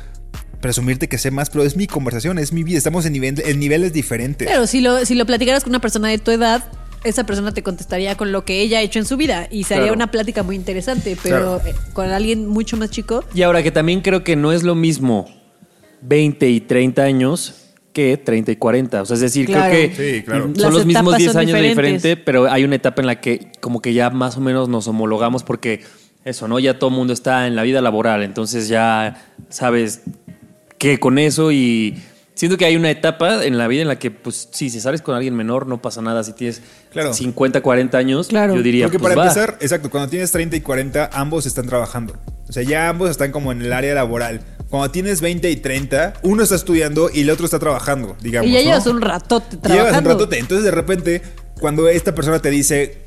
presumirte que sé más, pero es mi conversación, es mi vida, estamos en, nivel, en niveles diferentes. Pero si lo, si lo platicaras con una persona de tu edad, esa persona te contestaría con lo que ella ha hecho en su vida y sería Claro. una plática muy interesante, pero Claro. eh, con alguien mucho más chico. Y ahora que también creo que no es lo mismo 20 y 30 años que 30 y 40. O sea, es decir, Claro. creo que Sí, claro. son Las los mismos etapas 10 son años de diferente, pero hay una etapa en la que como que ya más o menos nos homologamos porque eso, ¿no? Ya todo el mundo está en la vida laboral, entonces ya sabes que con eso y siento que hay una etapa en la vida en la que, pues sí, si sales con alguien menor no pasa nada. Si tienes Claro. 50, 40 años, Claro. yo diría, Porque pues para va. empezar, exacto, cuando tienes 30 y 40, ambos están trabajando. O sea, ya ambos están como en el área laboral. Cuando tienes 20 y 30, uno está estudiando y el otro está trabajando, digamos. y ya ¿no? llevas un ratote Y trabajando. Llevas un ratote. Entonces, de repente, cuando esta persona te dice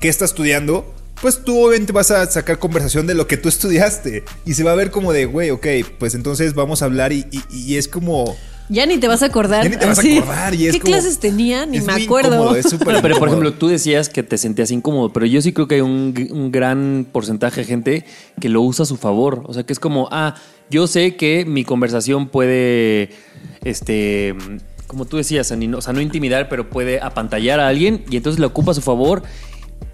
que está estudiando, pues tú obviamente vas a sacar conversación de lo que tú estudiaste. Y se va a ver como de, güey, ok, pues entonces vamos a hablar y, y- y es como... Ya ni te vas a acordar. Ya ni te vas a acordar y es ¿Qué como- clases tenía? Ni es me acuerdo. incómodo, es súper Pero, pero, por ejemplo, tú decías que te sentías incómodo, pero yo sí creo que hay un, un gran porcentaje de gente que lo usa a su favor. O sea, que es como, ah, yo sé que mi conversación puede, este, como tú decías, o sea, no intimidar, pero puede apantallar a alguien y entonces lo ocupa a su favor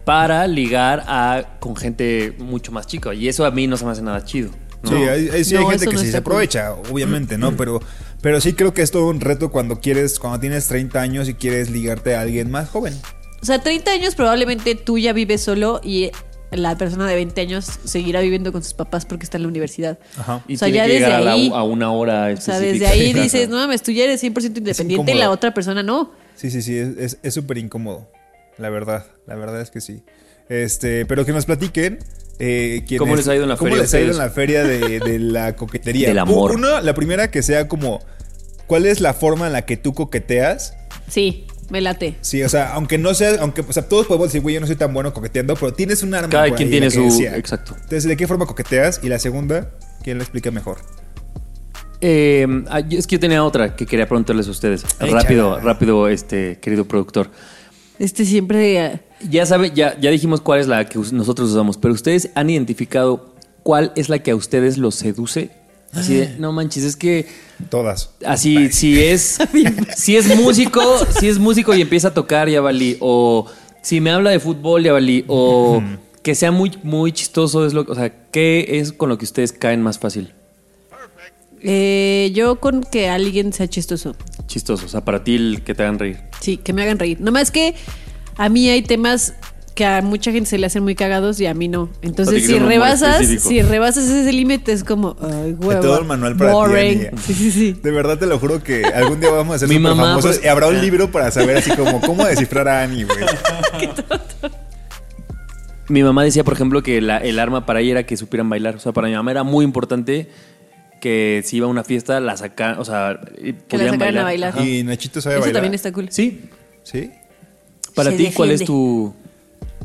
para ligar a, con gente mucho más chica. Y eso a mí no se me hace nada chido. ¿no? Sí, hay, hay- sí No, hay gente que no sí se aprovecha, obviamente, ¿no? Pero, pero sí creo que es todo un reto cuando quieres, cuando tienes 30 años y quieres ligarte a alguien más joven. O sea, 30 años probablemente tú ya vives solo y la persona de 20 años seguirá viviendo con sus papás porque está en la universidad. Ajá. Y O sea, tiene ya que desde llegar a, la- a una hora O sea, específica desde ahí dices, no mames, tú ya eres 100% independiente y la otra persona no. Sí, sí, sí, es- es es súper incómodo. La verdad, la verdad es que sí. Este, pero que nos platiquen. eh, ¿Cómo les ha ido en la cómo feria les ha ido en la feria de, de la coquetería? Del amor. Uno, la primera que sea como, ¿cuál es la forma en la que tú coqueteas? Sí, me late. Sí, o sea, aunque no sea, aunque, o sea, todos podemos decir, güey, yo no soy tan bueno coqueteando, pero tienes un arma. Cada quien tiene su- decía. exacto. Entonces, ¿de qué forma coqueteas? Y la segunda, ¿quién la explica mejor? Eh, ah, es que yo tenía otra que quería preguntarles a ustedes. Échala. Rápido, rápido, este querido productor. Este siempre... eh, Ya sabe, ya, ya dijimos cuál es la que nosotros usamos, pero ustedes han identificado cuál es la que a ustedes los seduce. Así de, no manches, es que Todas. así, si es, si es músico, si es músico y empieza a tocar, ya valí. O si me habla de fútbol, ya valí. O que sea muy, muy chistoso, es lo, o sea, ¿qué es con lo que ustedes caen más fácil? eh, yo con que alguien sea chistoso. Chistoso, o sea, para ti el que te hagan reír. Sí, que me hagan reír. Nomás que a mí hay temas que a mucha gente se le hacen muy cagados y a mí no. Entonces, si rebasas, si rebasas ese límite es como, ay, De hueva. todo el manual para ti, boring. Ani. Sí, sí, sí. De verdad te lo juro que algún día vamos a ser Mi súper mamá, famosos pues- y habrá un libro para saber así como cómo descifrar a Annie, güey. Mi mamá decía, por ejemplo, que la- el arma para ella era que supieran bailar. O sea, para mi mamá era muy importante que si iba a una fiesta, la sacaran, o sea, Que la podían sacaran a bailar. Ajá. Y Nachito sabe Eso bailar. también está cool. Sí. Sí. Para ti, ¿cuál es tu...?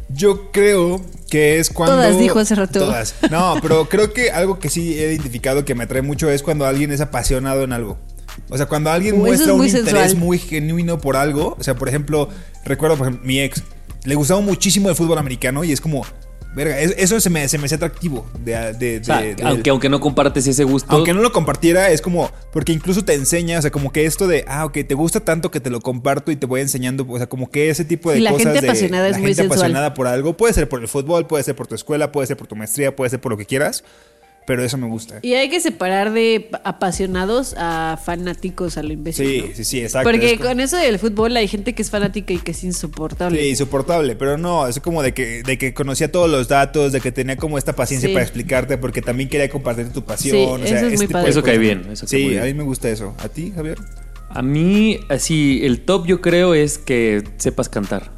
Yo creo que es cuando. Todas, dijo hace rato. Todas. No, pero creo que algo que sí he identificado que me atrae mucho es cuando alguien es apasionado en algo. O sea, cuando alguien eso muestra es un interés muy genuino por algo. O sea, por ejemplo, recuerdo, por ejemplo, mi ex. Le gustaba muchísimo el fútbol americano y es como. Verga, es- eso se me, se me hace atractivo. De, de- O sea, de- de- aunque, aunque no compartes ese gusto... aunque no lo compartiera, es como, porque incluso te enseña, o sea, como que esto de, ah, ok, te gusta tanto que te lo comparto y te voy enseñando, o sea, como que ese tipo de Sí, la cosas. gente de- apasionada es la muy gente sensual. apasionada por algo, puede ser por el fútbol, puede ser por tu escuela, puede ser por tu maestría, puede ser por lo que quieras, pero eso me gusta. Y hay que separar de apasionados a fanáticos a lo imbécil. Sí, ¿no? sí, sí, exacto. Porque es con eso del fútbol hay gente que es fanática y que es insoportable. Sí, insoportable, pero no, es como de que, de que conocía todos los datos, de que tenía como esta paciencia Sí. para explicarte, porque también quería compartir tu pasión. Sí, o sea, eso es este muy padre. Eso cae bien, eso cae muy sí, bien. a mí me gusta eso. ¿A ti, Javier? A mí, así, el top yo creo es que sepas cantar.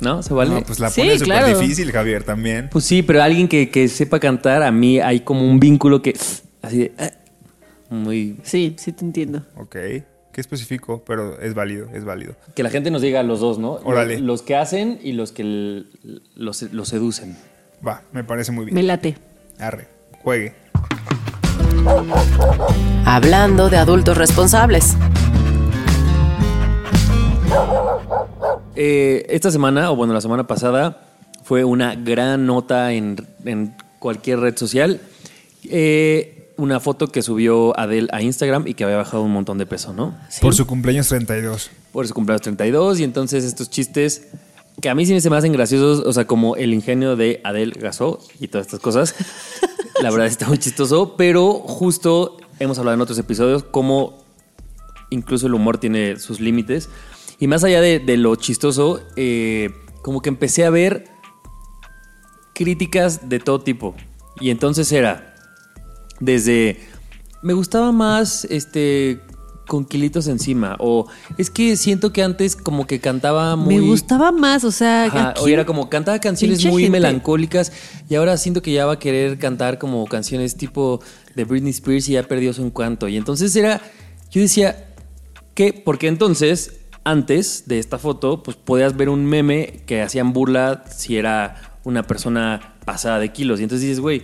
¿No? ¿Se vale? No, pues la Sí, pone súper claro. difícil, Javier, también. Pues sí, pero alguien que, que sepa cantar, a mí hay como un vínculo que... Así de... ah, Muy... Sí, sí te entiendo. Ok, qué específico, pero es válido, es válido. Que la gente nos diga a los dos, ¿no? Órale. Los, los que hacen y los que los, los seducen. Va, me parece muy bien. Me late. Arre, juegue. Hablando de adultos responsables. Eh, esta semana, o bueno, la semana pasada, fue una gran nota en, en cualquier red social. Eh, una foto que subió Adele a Instagram y que había bajado un montón de peso, ¿no? Por su cumpleaños 32. Por su cumpleaños 32 y entonces estos chistes que a mí sí se me hacen graciosos, o sea, como el ingenio de Adele Gasó y todas estas cosas. La verdad está muy chistoso, pero justo hemos hablado en otros episodios cómo incluso el humor tiene sus límites. Y más allá de, de lo chistoso, eh, como que empecé a ver críticas de todo tipo. Y entonces era desde me gustaba más este con kilitos encima o es que siento que antes como que cantaba muy Me gustaba más, o sea, Ajá, aquí- o era como cantaba canciones muy gente. melancólicas y ahora siento que ya va a querer cantar como canciones tipo de Britney Spears y ya perdió su encanto. Y entonces era, yo decía, ¿qué? Porque entonces, antes de esta foto, pues podías ver un meme que hacían burla si era una persona pasada de kilos. Y entonces dices, güey,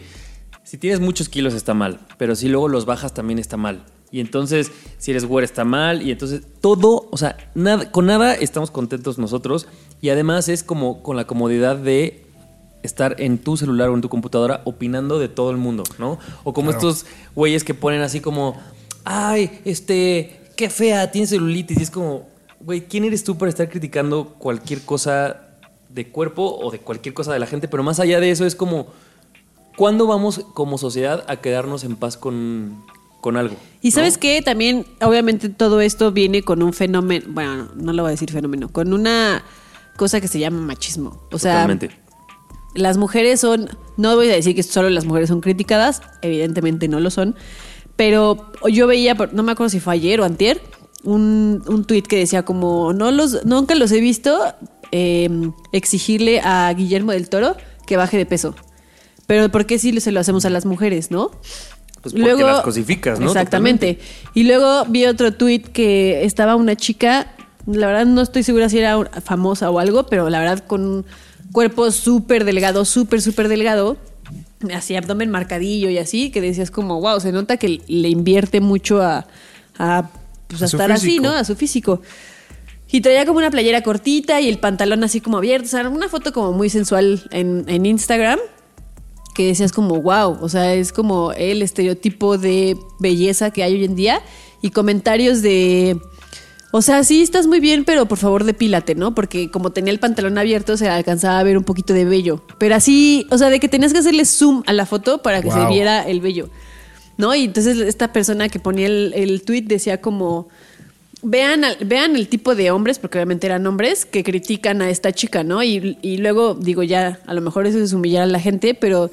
si tienes muchos kilos está mal, pero si luego los bajas también está mal. Y entonces, si eres güera está mal. Y entonces, todo, o sea, nada, con nada estamos contentos nosotros. Y además es como con la comodidad de estar en tu celular o en tu computadora opinando de todo el mundo, ¿no? O como estos güeyes que ponen así como, ay, este, qué fea, tiene celulitis. Y es como, güey, ¿quién eres tú para estar criticando cualquier cosa de cuerpo o de cualquier cosa de la gente? Pero más allá de eso es como, ¿cuándo vamos como sociedad a quedarnos en paz con, con algo? Y sabes qué, también, obviamente todo esto viene con un fenómeno, bueno, no, no lo voy a decir fenómeno, con una cosa que se llama machismo. O sea, Totalmente. las mujeres son, no voy a decir que solo las mujeres son criticadas, evidentemente no lo son, pero yo veía, no me acuerdo si fue ayer o antier, un, un tuit que decía como, no los, nunca los he visto eh, exigirle a Guillermo del Toro que baje de peso. Pero ¿por qué sí se lo hacemos a las mujeres, no? Pues porque las cosificas, ¿no? Exactamente. Y luego vi otro tuit que estaba una chica, la verdad no estoy segura si era famosa o algo, pero la verdad con un cuerpo súper delgado, súper, súper delgado, así abdomen marcadillo y así, que decías como, wow, se nota que le invierte mucho a, a, pues, a estar así. ¿no? A su físico. Y traía como una playera cortita y el pantalón así como abierto. O sea, una foto como muy sensual en, en Instagram. Que decías como, wow. O sea, es como el estereotipo de belleza que hay hoy en día. Y comentarios de. O sea, sí, estás muy bien, pero por favor depílate, ¿no? Porque como tenía el pantalón abierto, se alcanzaba a ver un poquito de vello. Pero así, o sea, de que tenías que hacerle zoom a la foto para que se viera el vello. ¿No? Y entonces esta persona que ponía el, el tweet decía como. Vean, vean el tipo de hombres, porque obviamente eran hombres, que critican a esta chica, ¿no? Y, y luego, digo, ya, a lo mejor eso es humillar a la gente, pero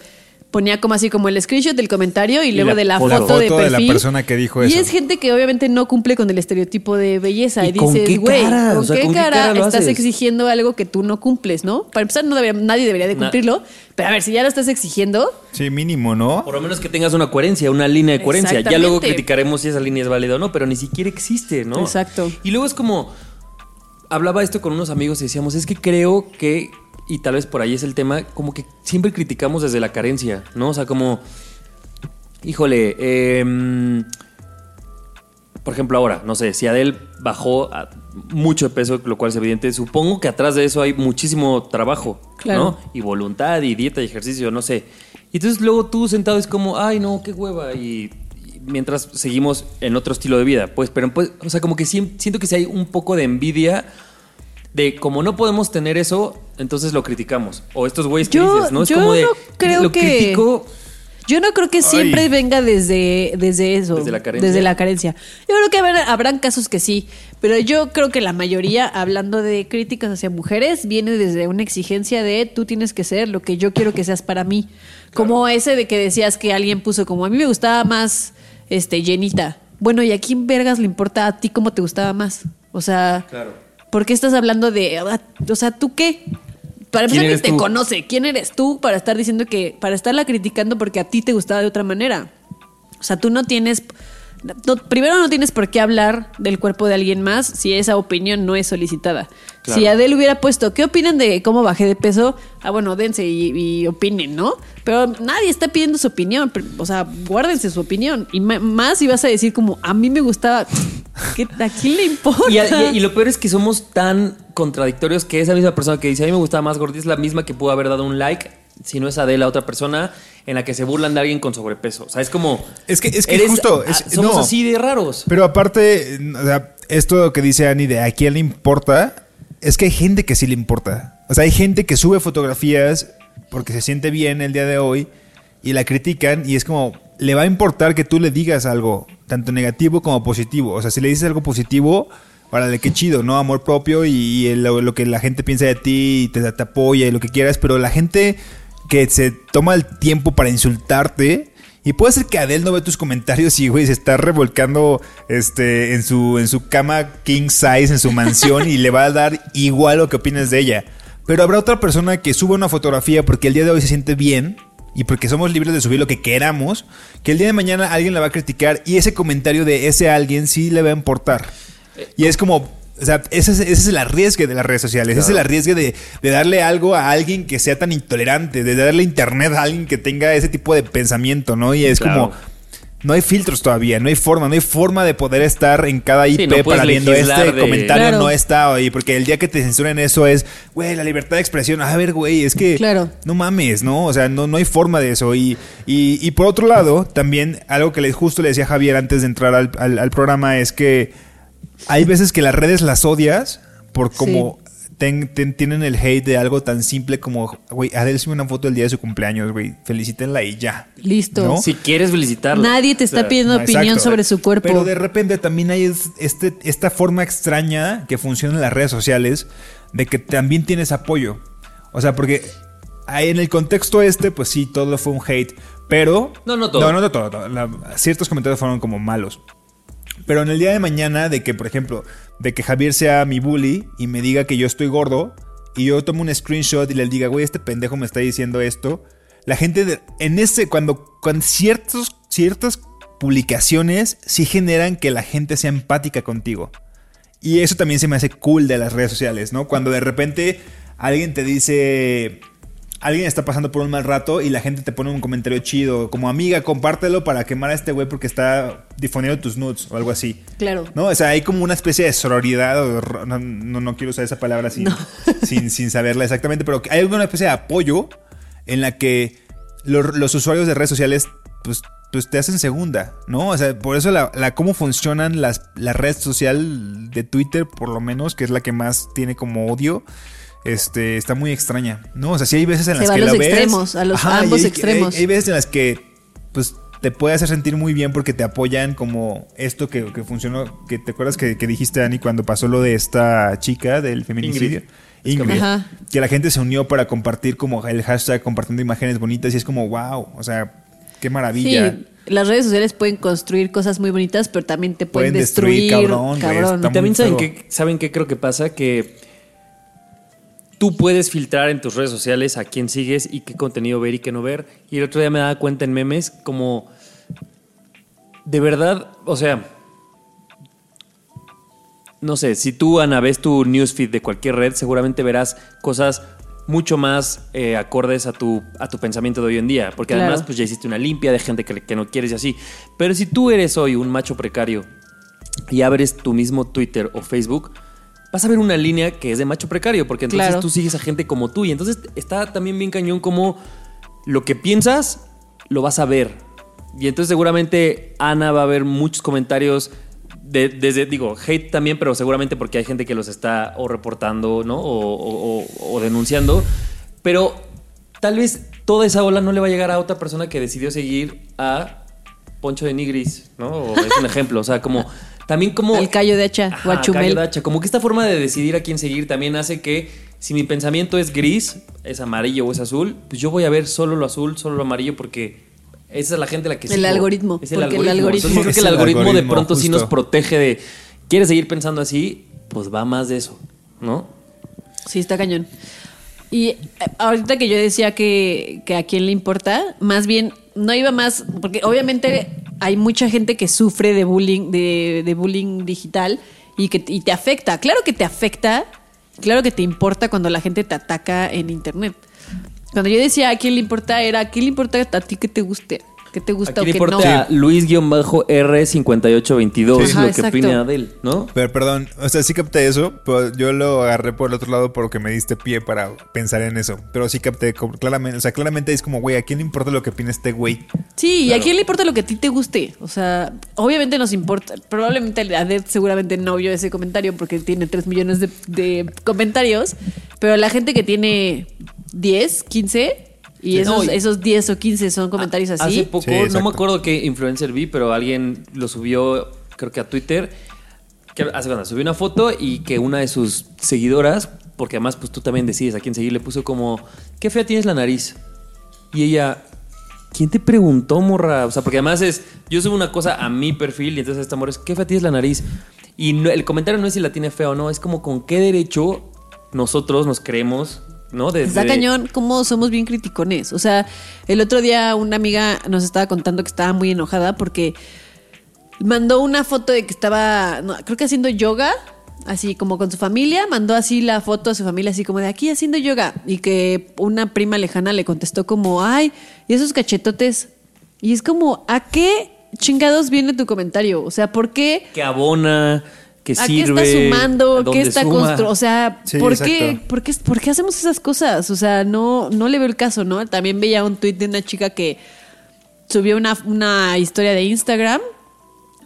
ponía como así como el screenshot del comentario y, luego la de la foto. foto, de Foto de la perfil. persona que dijo y eso. es gente que obviamente no cumple con el estereotipo de belleza. Y, ¿Y dices, güey? ¿con, O sea, qué ¿con qué cara, estás haces? exigiendo algo que tú no cumples, no? Para empezar, no debería- nadie debería de cumplirlo. Pero a ver, si ya lo estás exigiendo, Sí, mínimo, ¿no? Por lo menos que tengas una coherencia, una línea de coherencia. Ya luego criticaremos si esa línea es válida o no, pero ni siquiera existe, ¿no? Exacto. Y luego es como. Hablaba esto con unos amigos y decíamos, es que creo que, y tal vez por ahí es el tema, como que siempre criticamos desde la carencia, ¿no? O sea, como. Híjole, eh, por ejemplo, ahora, no sé, si Adele bajó a- mucho de peso, lo cual es evidente, supongo que atrás de eso hay muchísimo trabajo, Claro. ¿no? Y voluntad, y dieta, y ejercicio, no sé. Y entonces luego tú sentado es como, ay, no, qué hueva, y, y mientras seguimos en otro estilo de vida, pues, pero pues, o sea, como que siento que si hay un poco de envidia de como no podemos tener eso, entonces lo criticamos. O estos güeyes que Yo- dices, ¿no? Es yo como de, no creo lo que- critico, Yo no creo que siempre Ay. venga desde, desde eso. Desde la carencia. Desde la carencia. Yo creo que habrá- habrán casos que sí, pero yo creo que la mayoría, hablando de críticas hacia mujeres, viene desde una exigencia de tú tienes que ser lo que yo quiero que seas para mí. Como ese de que decías que alguien puso como a mí me gustaba más este llenita. Bueno, ¿y a quién vergas le importa a ti cómo te gustaba más? O sea, ¿por qué estás hablando de, ah, o sea, ¿tú qué? Para ¿Quién empezar, eres te tú? conoce. ¿Quién eres tú para estar diciendo que, para estarla criticando porque a ti te gustaba de otra manera? O sea, tú no tienes, no- primero no tienes por qué hablar del cuerpo de alguien más si esa opinión no es solicitada. Claro. Si Adele hubiera puesto, ¿qué opinan de cómo bajé de peso? Ah, bueno, dense y, y opinen, ¿no? Pero nadie está pidiendo su opinión. O sea, guárdense su opinión. Y más si vas a decir como, a mí me gustaba, ¿qué- ¿a quién le importa? Y, y- y lo peor es que somos tan contradictorios que esa misma persona que dice a mí me gustaba más gordita es la misma que pudo haber dado un like si no es Adela, otra persona en la que se burlan de alguien con sobrepeso. O sea, es como. Es que- es que eres- justo, es- somos no. así de raros. Pero aparte, o sea, esto que dice Annie de a quién le importa, es que hay gente que sí le importa. O sea, hay gente que sube fotografías porque se siente bien el día de hoy y la critican y es como, le va a importar que tú le digas algo, tanto negativo como positivo. O sea, si le dices algo positivo, órale, qué chido, ¿no? Amor propio y, y el- lo, lo que la gente piensa de ti y te, te apoya y lo que quieras, pero la gente que se toma el tiempo para insultarte. Y puede ser que Adele no ve tus comentarios y, güey, se está revolcando este, en, su, en su cama king size, en su mansión, y le va a dar igual lo que opines de ella. Pero habrá otra persona que suba una fotografía porque el día de hoy se siente bien y porque somos libres de subir lo que queramos, que el día de mañana alguien la va a criticar y ese comentario de ese alguien sí le va a importar. Y es como, O sea, ese es, ese es el arriesgue de las redes sociales. Ese es el arriesgue de, de darle algo a alguien que sea tan intolerante, de darle internet a alguien que tenga ese tipo de pensamiento, ¿no? Y es Claro. como. No hay filtros todavía, no hay forma, no hay forma de poder estar en cada IP Sí, no puedes para viendo este de- comentario Claro. no está hoy, porque el día que te censuren eso es, güey, la libertad de expresión. A ver, güey, es que Claro. no mames, ¿no? O sea, no, no hay forma de eso. Y, y, y por otro lado, también algo que le, justo le decía a Javier antes de entrar al, al- al programa es que hay veces que las redes las odias por como ten- ten- tienen el hate de algo tan simple como, güey, Adele subió una foto del día de su cumpleaños, güey, felicítenla y ya. Listo. ¿No? Si quieres felicitarla. Nadie te O sea, está pidiendo No, opinión exacto. sobre su cuerpo. Pero de repente también hay es- este, esta forma extraña que funciona en las redes sociales de que también tienes apoyo. O sea, porque ahí en el contexto este, pues sí, todo fue un hate. Pero. No, no todo. No, no, no todo. todo. La- ciertos comentarios fueron como malos. Pero en el día de mañana, de que, por ejemplo, de que Javier sea mi bully y me diga que yo estoy gordo, y yo tomo un screenshot y le diga, güey, este pendejo me está diciendo esto. La gente, en ese, cuando, cuando ciertos, ciertas publicaciones sí generan que la gente sea empática contigo. Y eso también se me hace cool de las redes sociales, ¿no? Cuando de repente alguien te dice, alguien está pasando por un mal rato y la gente te pone un comentario chido, como amiga, compártelo para quemar a este güey porque está difundiendo tus nudes o algo así. Claro. ¿No? O sea, hay como una especie de sororidad, o no, no, no quiero usar esa palabra sin, sin, sin saberla exactamente, pero hay una especie de apoyo en la que lo- los usuarios de redes sociales, pues, pues te hacen segunda, ¿no? O sea, por eso la, la- cómo funcionan las, la red social de Twitter, por lo menos, que es la que más tiene como odio. Este, está muy extraña, ¿no? O sea, sí hay veces en Se las va que a los ves- extremos, a los Ajá, ambos hay- extremos. Hay, hay veces en las que, pues, te puede hacer sentir muy bien porque te apoyan como esto que, que funcionó, que te acuerdas que, que dijiste, Ani, cuando pasó lo de esta chica del feminicidio. Ingrid. Ingrid. Ajá. Que la gente se unió para compartir como el hashtag compartiendo imágenes bonitas y es como, wow, o sea, qué maravilla. Sí, las redes sociales pueden construir cosas muy bonitas, pero también te pueden, Pueden destruir, destruir. cabrón, cabrón. también saben qué, saben qué creo que pasa que tú puedes filtrar en tus redes sociales a quién sigues y qué contenido ver y qué no ver. Y el otro día me daba cuenta en memes como de verdad, o sea, no sé, si tú Ana ves tu newsfeed de cualquier red, seguramente verás cosas mucho más eh, acordes a tu, a tu pensamiento de hoy en día, porque Claro. además pues ya hiciste una limpia de gente que, que no quieres y así. Pero si tú eres hoy un macho precario y abres tu mismo Twitter o Facebook, vas a ver una línea que es de macho precario, porque entonces Claro. tú sigues a gente como tú. Y entonces está también bien cañón como lo que piensas, lo vas a ver. Y entonces seguramente Ana va a ver muchos comentarios de- desde, digo, hate también, pero seguramente porque hay gente que los está o reportando, ¿no? O, o- o- o denunciando. Pero tal vez toda esa ola no le va a llegar a otra persona que decidió seguir a Poncho de Nigris, ¿no? O es un ejemplo. O sea, como también como. Al callo de hacha, Ajá, o a Chumel. callo de hacha. Como que esta forma de decidir a quién seguir también hace que si mi pensamiento es gris, es amarillo o es azul, pues yo voy a ver solo lo azul, solo lo amarillo porque esa es la gente a la que El sigo. algoritmo, Es el porque el algoritmo. algoritmo- Entonces, yo creo Es que el el algoritmo de pronto sí nos protege de quieres seguir pensando así, pues va más de eso, ¿no? Sí, está cañón. Y eh, ahorita que yo decía que, que a quién le importa, más bien no iba más, porque obviamente hay mucha gente que sufre de bullying, de, bullying digital y que te afecta. Claro que te afecta, claro que te importa cuando la gente te ataca en internet. Cuando yo decía a quién le importa, era a quién le importa a ti que te guste, que te gusta Aquí o que no. importa a Luis-R5822 Ajá, lo que exacto. opine Adel, ¿no? Pero perdón, o sea, sí capté eso, pero yo lo agarré por el otro lado porque me diste pie para pensar en eso. Pero sí capté, claramente, o sea, claramente es como, güey, ¿a quién le importa lo que opina este güey? Sí, y a quién le importa lo que a ti te guste. O sea, obviamente nos importa. Probablemente a Ded seguramente no vio ese comentario porque tiene 3 millones de, de comentarios. Pero la gente que tiene 10, 15 y Sí, esos, no, esos 10 o 15 son comentarios así. Hace poco, Sí, no me acuerdo qué influencer vi, pero alguien lo subió, creo que a Twitter. Que hace cuando subió una foto y que una de sus seguidoras, porque además pues tú también decides a quién seguir, le puso como, qué fea tienes la nariz. Y ella, ¿quién te preguntó, morra? O sea, porque además es, yo subo una cosa a mi perfil y entonces esta morra es, qué fea tienes la nariz. Y no- el comentario no es si la tiene fea o no, es como con qué derecho nosotros nos creemos, ¿no? Desde, Está cañón cómo somos bien criticones. O sea, el otro día una amiga nos estaba contando que estaba muy enojada porque mandó una foto de que estaba, no, creo que haciendo yoga así como con su familia, mandó así la foto a su familia, así como de aquí haciendo yoga. Y que una prima lejana le contestó como, ay, ¿y esos cachetotes? Y es como, ¿a qué chingados viene tu comentario? O sea, ¿por qué? Que abona, que ¿A sirve. qué está sumando? a ¿Qué dónde está suma. construyendo? O sea, Sí, ¿por, qué, por, qué, por qué hacemos esas cosas? O sea, no, no le veo el caso, ¿no? También veía un tuit de una chica que subió una, una historia de Instagram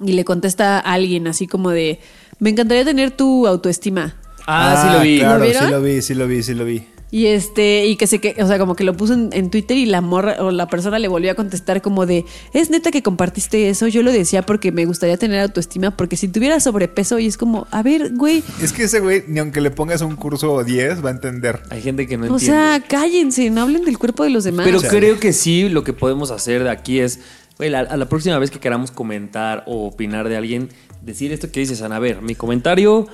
y le contesta a alguien así como de, me encantaría tener tu autoestima. Ah, sí lo vi. Claro, ¿Lo vieron? sí lo vi, sí lo vi, sí lo vi. Y este, y que se que, o sea, como que lo puso en, en Twitter y la morra o la persona le volvió a contestar como de, es neta que compartiste eso, yo lo decía porque me gustaría tener autoestima, porque si tuviera sobrepeso y es como, a ver, güey, Es que ese güey, ni aunque le pongas un curso 10, va a entender. Hay gente que no o entiende. sea, cállense, no hablen del cuerpo de los demás. Pero creo que sí, lo que podemos hacer de aquí es, güey, la- a la próxima vez que queramos comentar o opinar de alguien, decir esto que dices, Ana, a ver, mi comentario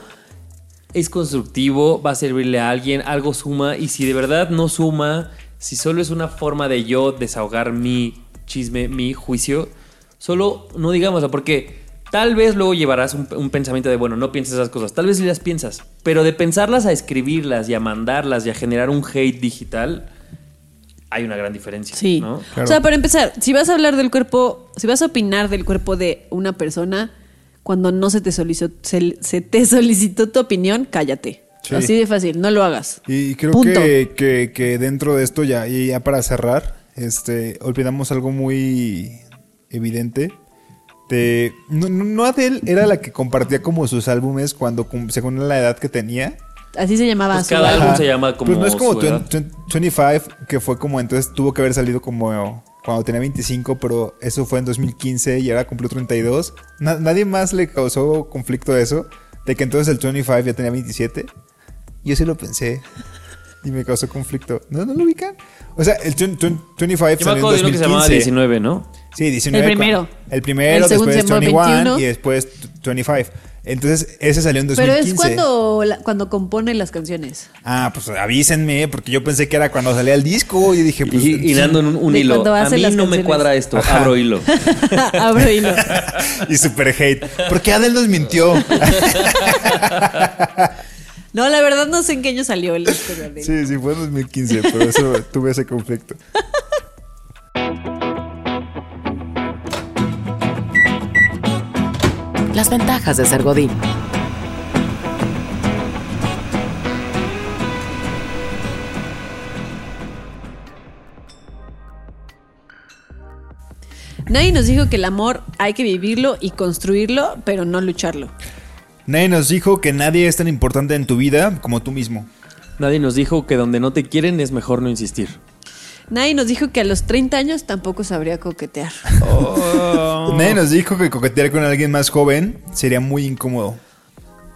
es constructivo, va a servirle a alguien, algo suma, y si de verdad no suma, si solo es una forma de yo desahogar mi chisme, mi juicio, solo no digámoslo, porque tal vez luego llevarás un, un pensamiento de, bueno, no pienses esas cosas, tal vez sí las piensas, pero de pensarlas a escribirlas y a mandarlas y a generar un hate digital, hay una gran diferencia. Sí. ¿no? Claro. O sea, para empezar, si vas a hablar del cuerpo, si vas a opinar del cuerpo de una persona cuando no se te solicitó, se, se te solicitó tu opinión, cállate. Sí. Así de fácil, no lo hagas. Y creo Punto. que, que- que dentro de esto, ya, y ya para cerrar, este, olvidamos algo muy evidente. De, no, no, Adele era la que compartía como sus álbumes cuando, según la edad que tenía. Así se llamaba. Pues cada álbum. se llama como Pues no es como su twen- edad. twen- 25, que fue como entonces tuvo que haber salido como cuando tenía 25, pero eso fue en 2015 y ahora cumplió 32. Na- nadie más le causó conflicto eso, de que entonces el 25 ya tenía 27. Yo sí lo pensé. Y me causó conflicto. ¿No, no lo ubican? O sea, el 20- 25 Yo me salió en acuerdo de uno que se llamaba 2015. 19, ¿no? Sí, 19. El primero. El primero, El después se llamó 21 21. y después 25. Entonces, ese salió en 2015. Pero es cuando, cuando compone las canciones. Ah, pues avísenme, porque yo pensé que era cuando salía el disco y dije, pues. Y, y dando un, un hilo. A mí no me cuadra esto. Ajá. Abro hilo. Abro hilo. y super hate. ¿Por qué Adel nos mintió? No, la verdad no sé en qué año salió el disco de Adele. sí, sí, fue en 2015, por eso tuve ese conflicto. Las ventajas de ser Godín. Nadie nos dijo que el amor hay que vivirlo y construirlo, pero no lucharlo. Nadie nos dijo que nadie es tan importante en tu vida como tú mismo. Nadie nos dijo que donde no te quieren es mejor no insistir. Nadie nos dijo que a los 30 años tampoco sabría coquetear. Nadie nos dijo que coquetear con alguien más joven sería muy incómodo.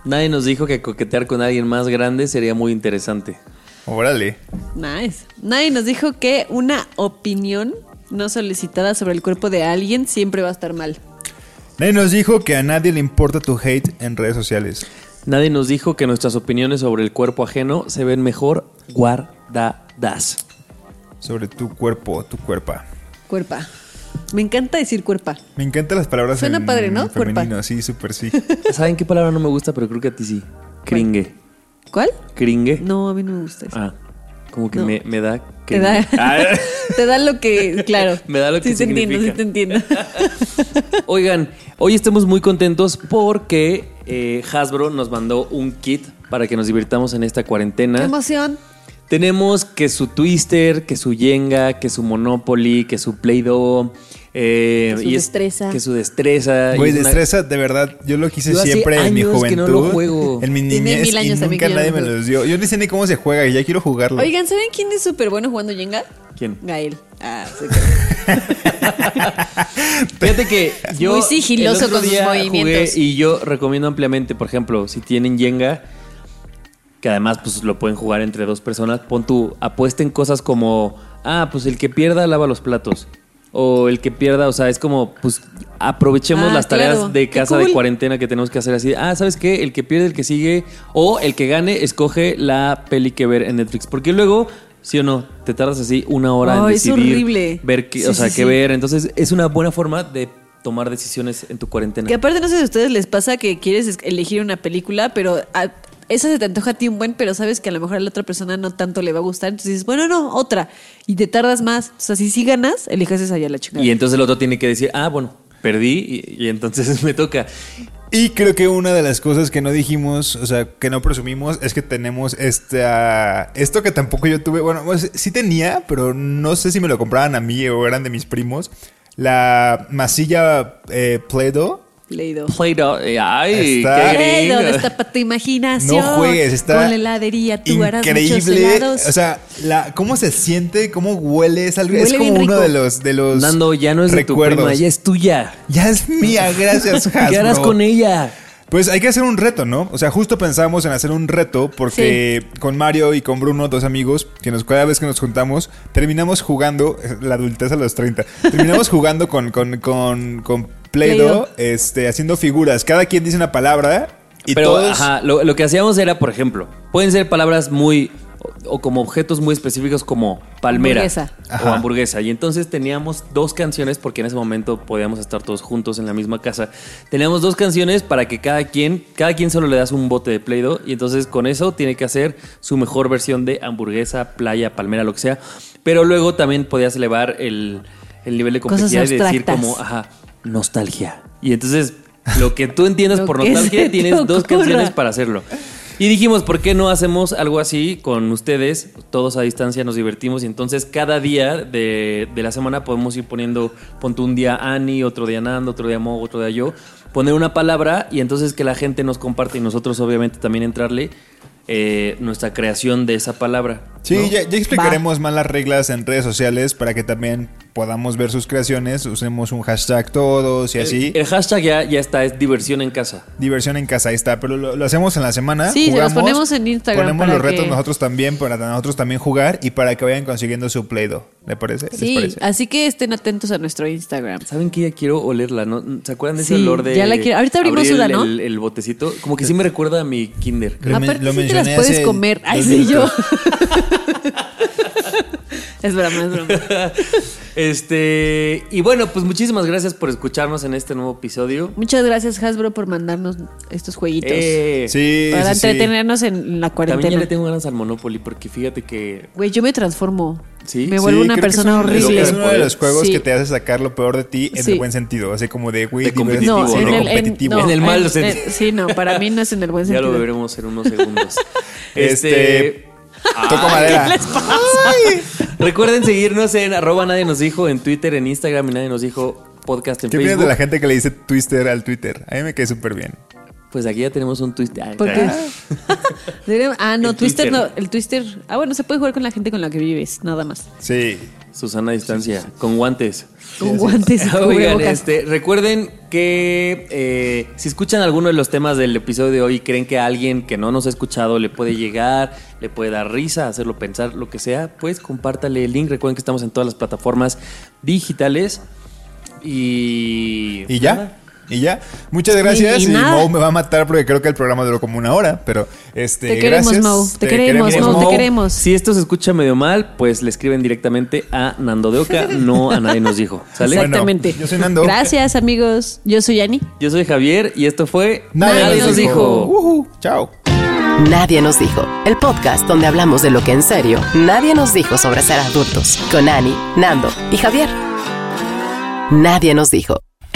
Nadie nos dijo que coquetear con alguien más grande sería muy interesante. Órale. Nice. Nadie nos dijo que una opinión no solicitada sobre el cuerpo de alguien siempre va a estar mal. Nadie nos dijo que a nadie le importa tu hate en redes sociales. Nadie nos dijo que nuestras opiniones sobre el cuerpo ajeno se ven mejor guardadas. Sobre tu cuerpo, tu cuerpa. Cuerpa. Me encanta decir cuerpa. Me encantan las palabras Suena en padre, ¿no? femenino, Cuerpa. sí, súper sí. ¿Saben qué palabra no me gusta? Pero creo que a ti sí. Cringe. ¿Cuál? Cringe. No, a mí no me gusta eso. Ah, como que No. me, me da Te da. Ah. te da lo que, claro. Me da lo que Sí te entiendo, sí te entiendo. Oigan, hoy estamos muy contentos porque eh, Hasbro nos mandó un kit para que nos divirtamos en esta ¡Qué cuarentena. emoción! Tenemos que su Twister, que su Jenga, que su Monopoly, que su Play-Doh. eh, Que su y destreza. Que su destreza. Güey, una- destreza, de verdad, yo lo quise Yo siempre en mi años que juventud. no lo juego. En mi niñez mil y años nunca no nadie me los dio. Yo ni sé ni cómo se juega y ya quiero jugarlo. Oigan, ¿saben quién es súper bueno jugando Jenga? ¿Quién? Gael. Ah, sí Fíjate que yo. Muy sigiloso con sus día movimientos. jugué y yo recomiendo ampliamente, por ejemplo, si tienen Jenga, que además pues lo pueden jugar entre dos personas, pon tu apuesten cosas como, ah, pues el que pierda lava los platos. O el que pierda, o sea, es como, pues aprovechemos Ah, las tareas claro. de casa de cuarentena que tenemos que hacer así. Ah, ¿sabes qué? El que pierde, el que sigue. O el que gane, escoge la peli que ver en Netflix. Porque luego, sí o no, te tardas así una hora en Ay, es decidir horrible. ver qué, Sí, o sea, sí, qué sí. ver. Entonces, es una buena forma de tomar decisiones en tu cuarentena. Que aparte no sé si a ustedes les pasa que quieres es- elegir una película, pero a- esa se te antoja a ti un buen, pero sabes que a lo mejor a la otra persona no tanto le va a gustar. Entonces dices, bueno, no, otra. Y te tardas más. O sea, si sí ganas, elijas esa ya la chingada. Y entonces el otro tiene que decir, ah, bueno, perdí y, entonces me toca. Y creo que una de las cosas que no dijimos, o sea, que no presumimos, es que tenemos esta, esto que tampoco yo tuve. Bueno, pues, sí tenía, pero no sé si me lo compraban a mí o eran de mis primos. La masilla eh, Play-Doh. Leído. Play-Doh. eh, Ay, Está- qué Ey, gringo. ¿dónde está para tu imaginación? No juegues, está Con la heladería tú harás muchos increíble. helados. O sea, la, cómo se siente, cómo huele, es algo, es Huele como bien uno rico. de los de los Nando, ya no es de tu recuerdos. prima, ya es tuya. Ya es mía, gracias, Hasbro. ¿Qué harás con ella? Pues hay que hacer un reto, ¿no? O sea, justo pensamos en hacer un reto porque con Mario y con Bruno, dos amigos, que nos cada vez que nos juntamos, terminamos jugando, la adultez a los 30, terminamos jugando con, con, con, con Play-Doh, Play-Doh. este, haciendo figuras. Cada quien dice una palabra y Pero, todos... ajá, lo, lo que hacíamos era, por ejemplo, pueden ser palabras muy. O, o como objetos muy específicos como palmera Hamburguesa. o hamburguesa. Y entonces teníamos dos canciones, porque en ese momento podíamos estar todos juntos en la misma casa. Teníamos dos canciones para que cada quien, cada quien solo le das un bote de Play-Doh. Y entonces con eso tiene que hacer su mejor versión de hamburguesa, playa, palmera, lo que sea. Pero luego también podías elevar el, el nivel de Cosas complejidad y decir como, ajá, nostalgia. Y entonces lo que tú entiendas Lo por nostalgia tienes dos canciones para hacerlo. Y dijimos, ¿por qué no hacemos algo así con ustedes? Todos a distancia nos divertimos y entonces cada día de, de la semana podemos ir poniendo, ponte un día Ani, otro día Nando, otro día Mo, otro día yo, poner una palabra y entonces que la gente nos comparte y nosotros obviamente también entrarle eh, nuestra creación de esa palabra. Sí, ¿no? ya, ya explicaremos más las reglas en redes sociales para que también podamos ver sus creaciones. Usemos un hashtag todos y así. El hashtag ya, ya está, es diversión en casa. Diversión en casa, ahí está. Pero lo, lo hacemos en la semana. Sí, se los jugamos, ponemos en Instagram Ponemos para los retos que- nosotros también, para nosotros también jugar y para que vayan consiguiendo su Play-Doh. ¿Le parece? ¿Les Sí, parece? así que estén atentos a nuestro Instagram. ¿Saben que ya quiero olerla? ¿no? ¿Se acuerdan de ese Sí, olor de. ya la quiero. Ahorita abrimos una, ¿no? El, el botecito. Como que sí me recuerda a mi kinder. Lo men- Aparte lo sí te las puedes hace comer. Ay, sí, yo. es broma, es broma. Este. Y bueno, pues muchísimas gracias por escucharnos en este nuevo episodio. Muchas gracias, Hasbro, por mandarnos estos jueguitos. Eh, Sí, para sí, sí. entretenernos en la También ya cuarentena. le tengo ganas al Monopoly porque fíjate que. Güey, yo me transformo. Sí, Me vuelvo Sí, una persona horrible. Es uno de los juegos Sí. que te hace sacar lo peor de ti en Sí. el buen sentido. Así como de, güey, competitivo, No, ¿no? en el, en, competitivo. no, En el mal en- sentido. en- Sí, no, para mí no es en el buen Ya sentido. lo veremos en unos segundos. Este, Toco madera. ¿Qué les pasa? Recuerden seguirnos en arroba nadie nos dijo en Twitter, en Instagram y nadie nos dijo podcast en ¿Qué opinas Facebook. de la gente que le dice Twister al Twitter? A mí me cae súper bien. Pues aquí ya tenemos un twist. Ay, ¿Por qué? Deberíamos- Ah, no, El Twister Twister. no. El Twister. Ah, bueno, se puede jugar con la gente con la que vives, nada más. Sí. Susana a distancia, con guantes. Con guantes y Oigan, este, recuerden que eh, si escuchan alguno de los temas del episodio de hoy y creen que a alguien que no nos ha escuchado le puede llegar, le puede dar risa, hacerlo pensar, lo que sea, pues compártale el link. Recuerden que estamos en todas las plataformas digitales. Y. ¿Y ya? nada. ¿Y ya? Muchas gracias. y Y, me va a matar porque creo que el programa duró como una hora. Pero este, Te queremos, gracias. Mo. Te queremos, Mo. Te queremos. Si esto se escucha medio mal, pues le escriben directamente a Nando de Oca, no a nadie nos dijo. ¿Sale? Bueno, Exactamente. yo soy Nando. Gracias, amigos. Yo soy Yani. Yo soy Javier y esto fue Nadie, nos dijo. Chao. Nadie nos dijo. El podcast donde hablamos de lo que en serio nadie nos dijo sobre ser adultos. Con Ani, Nando y Javier. Nadie nos dijo.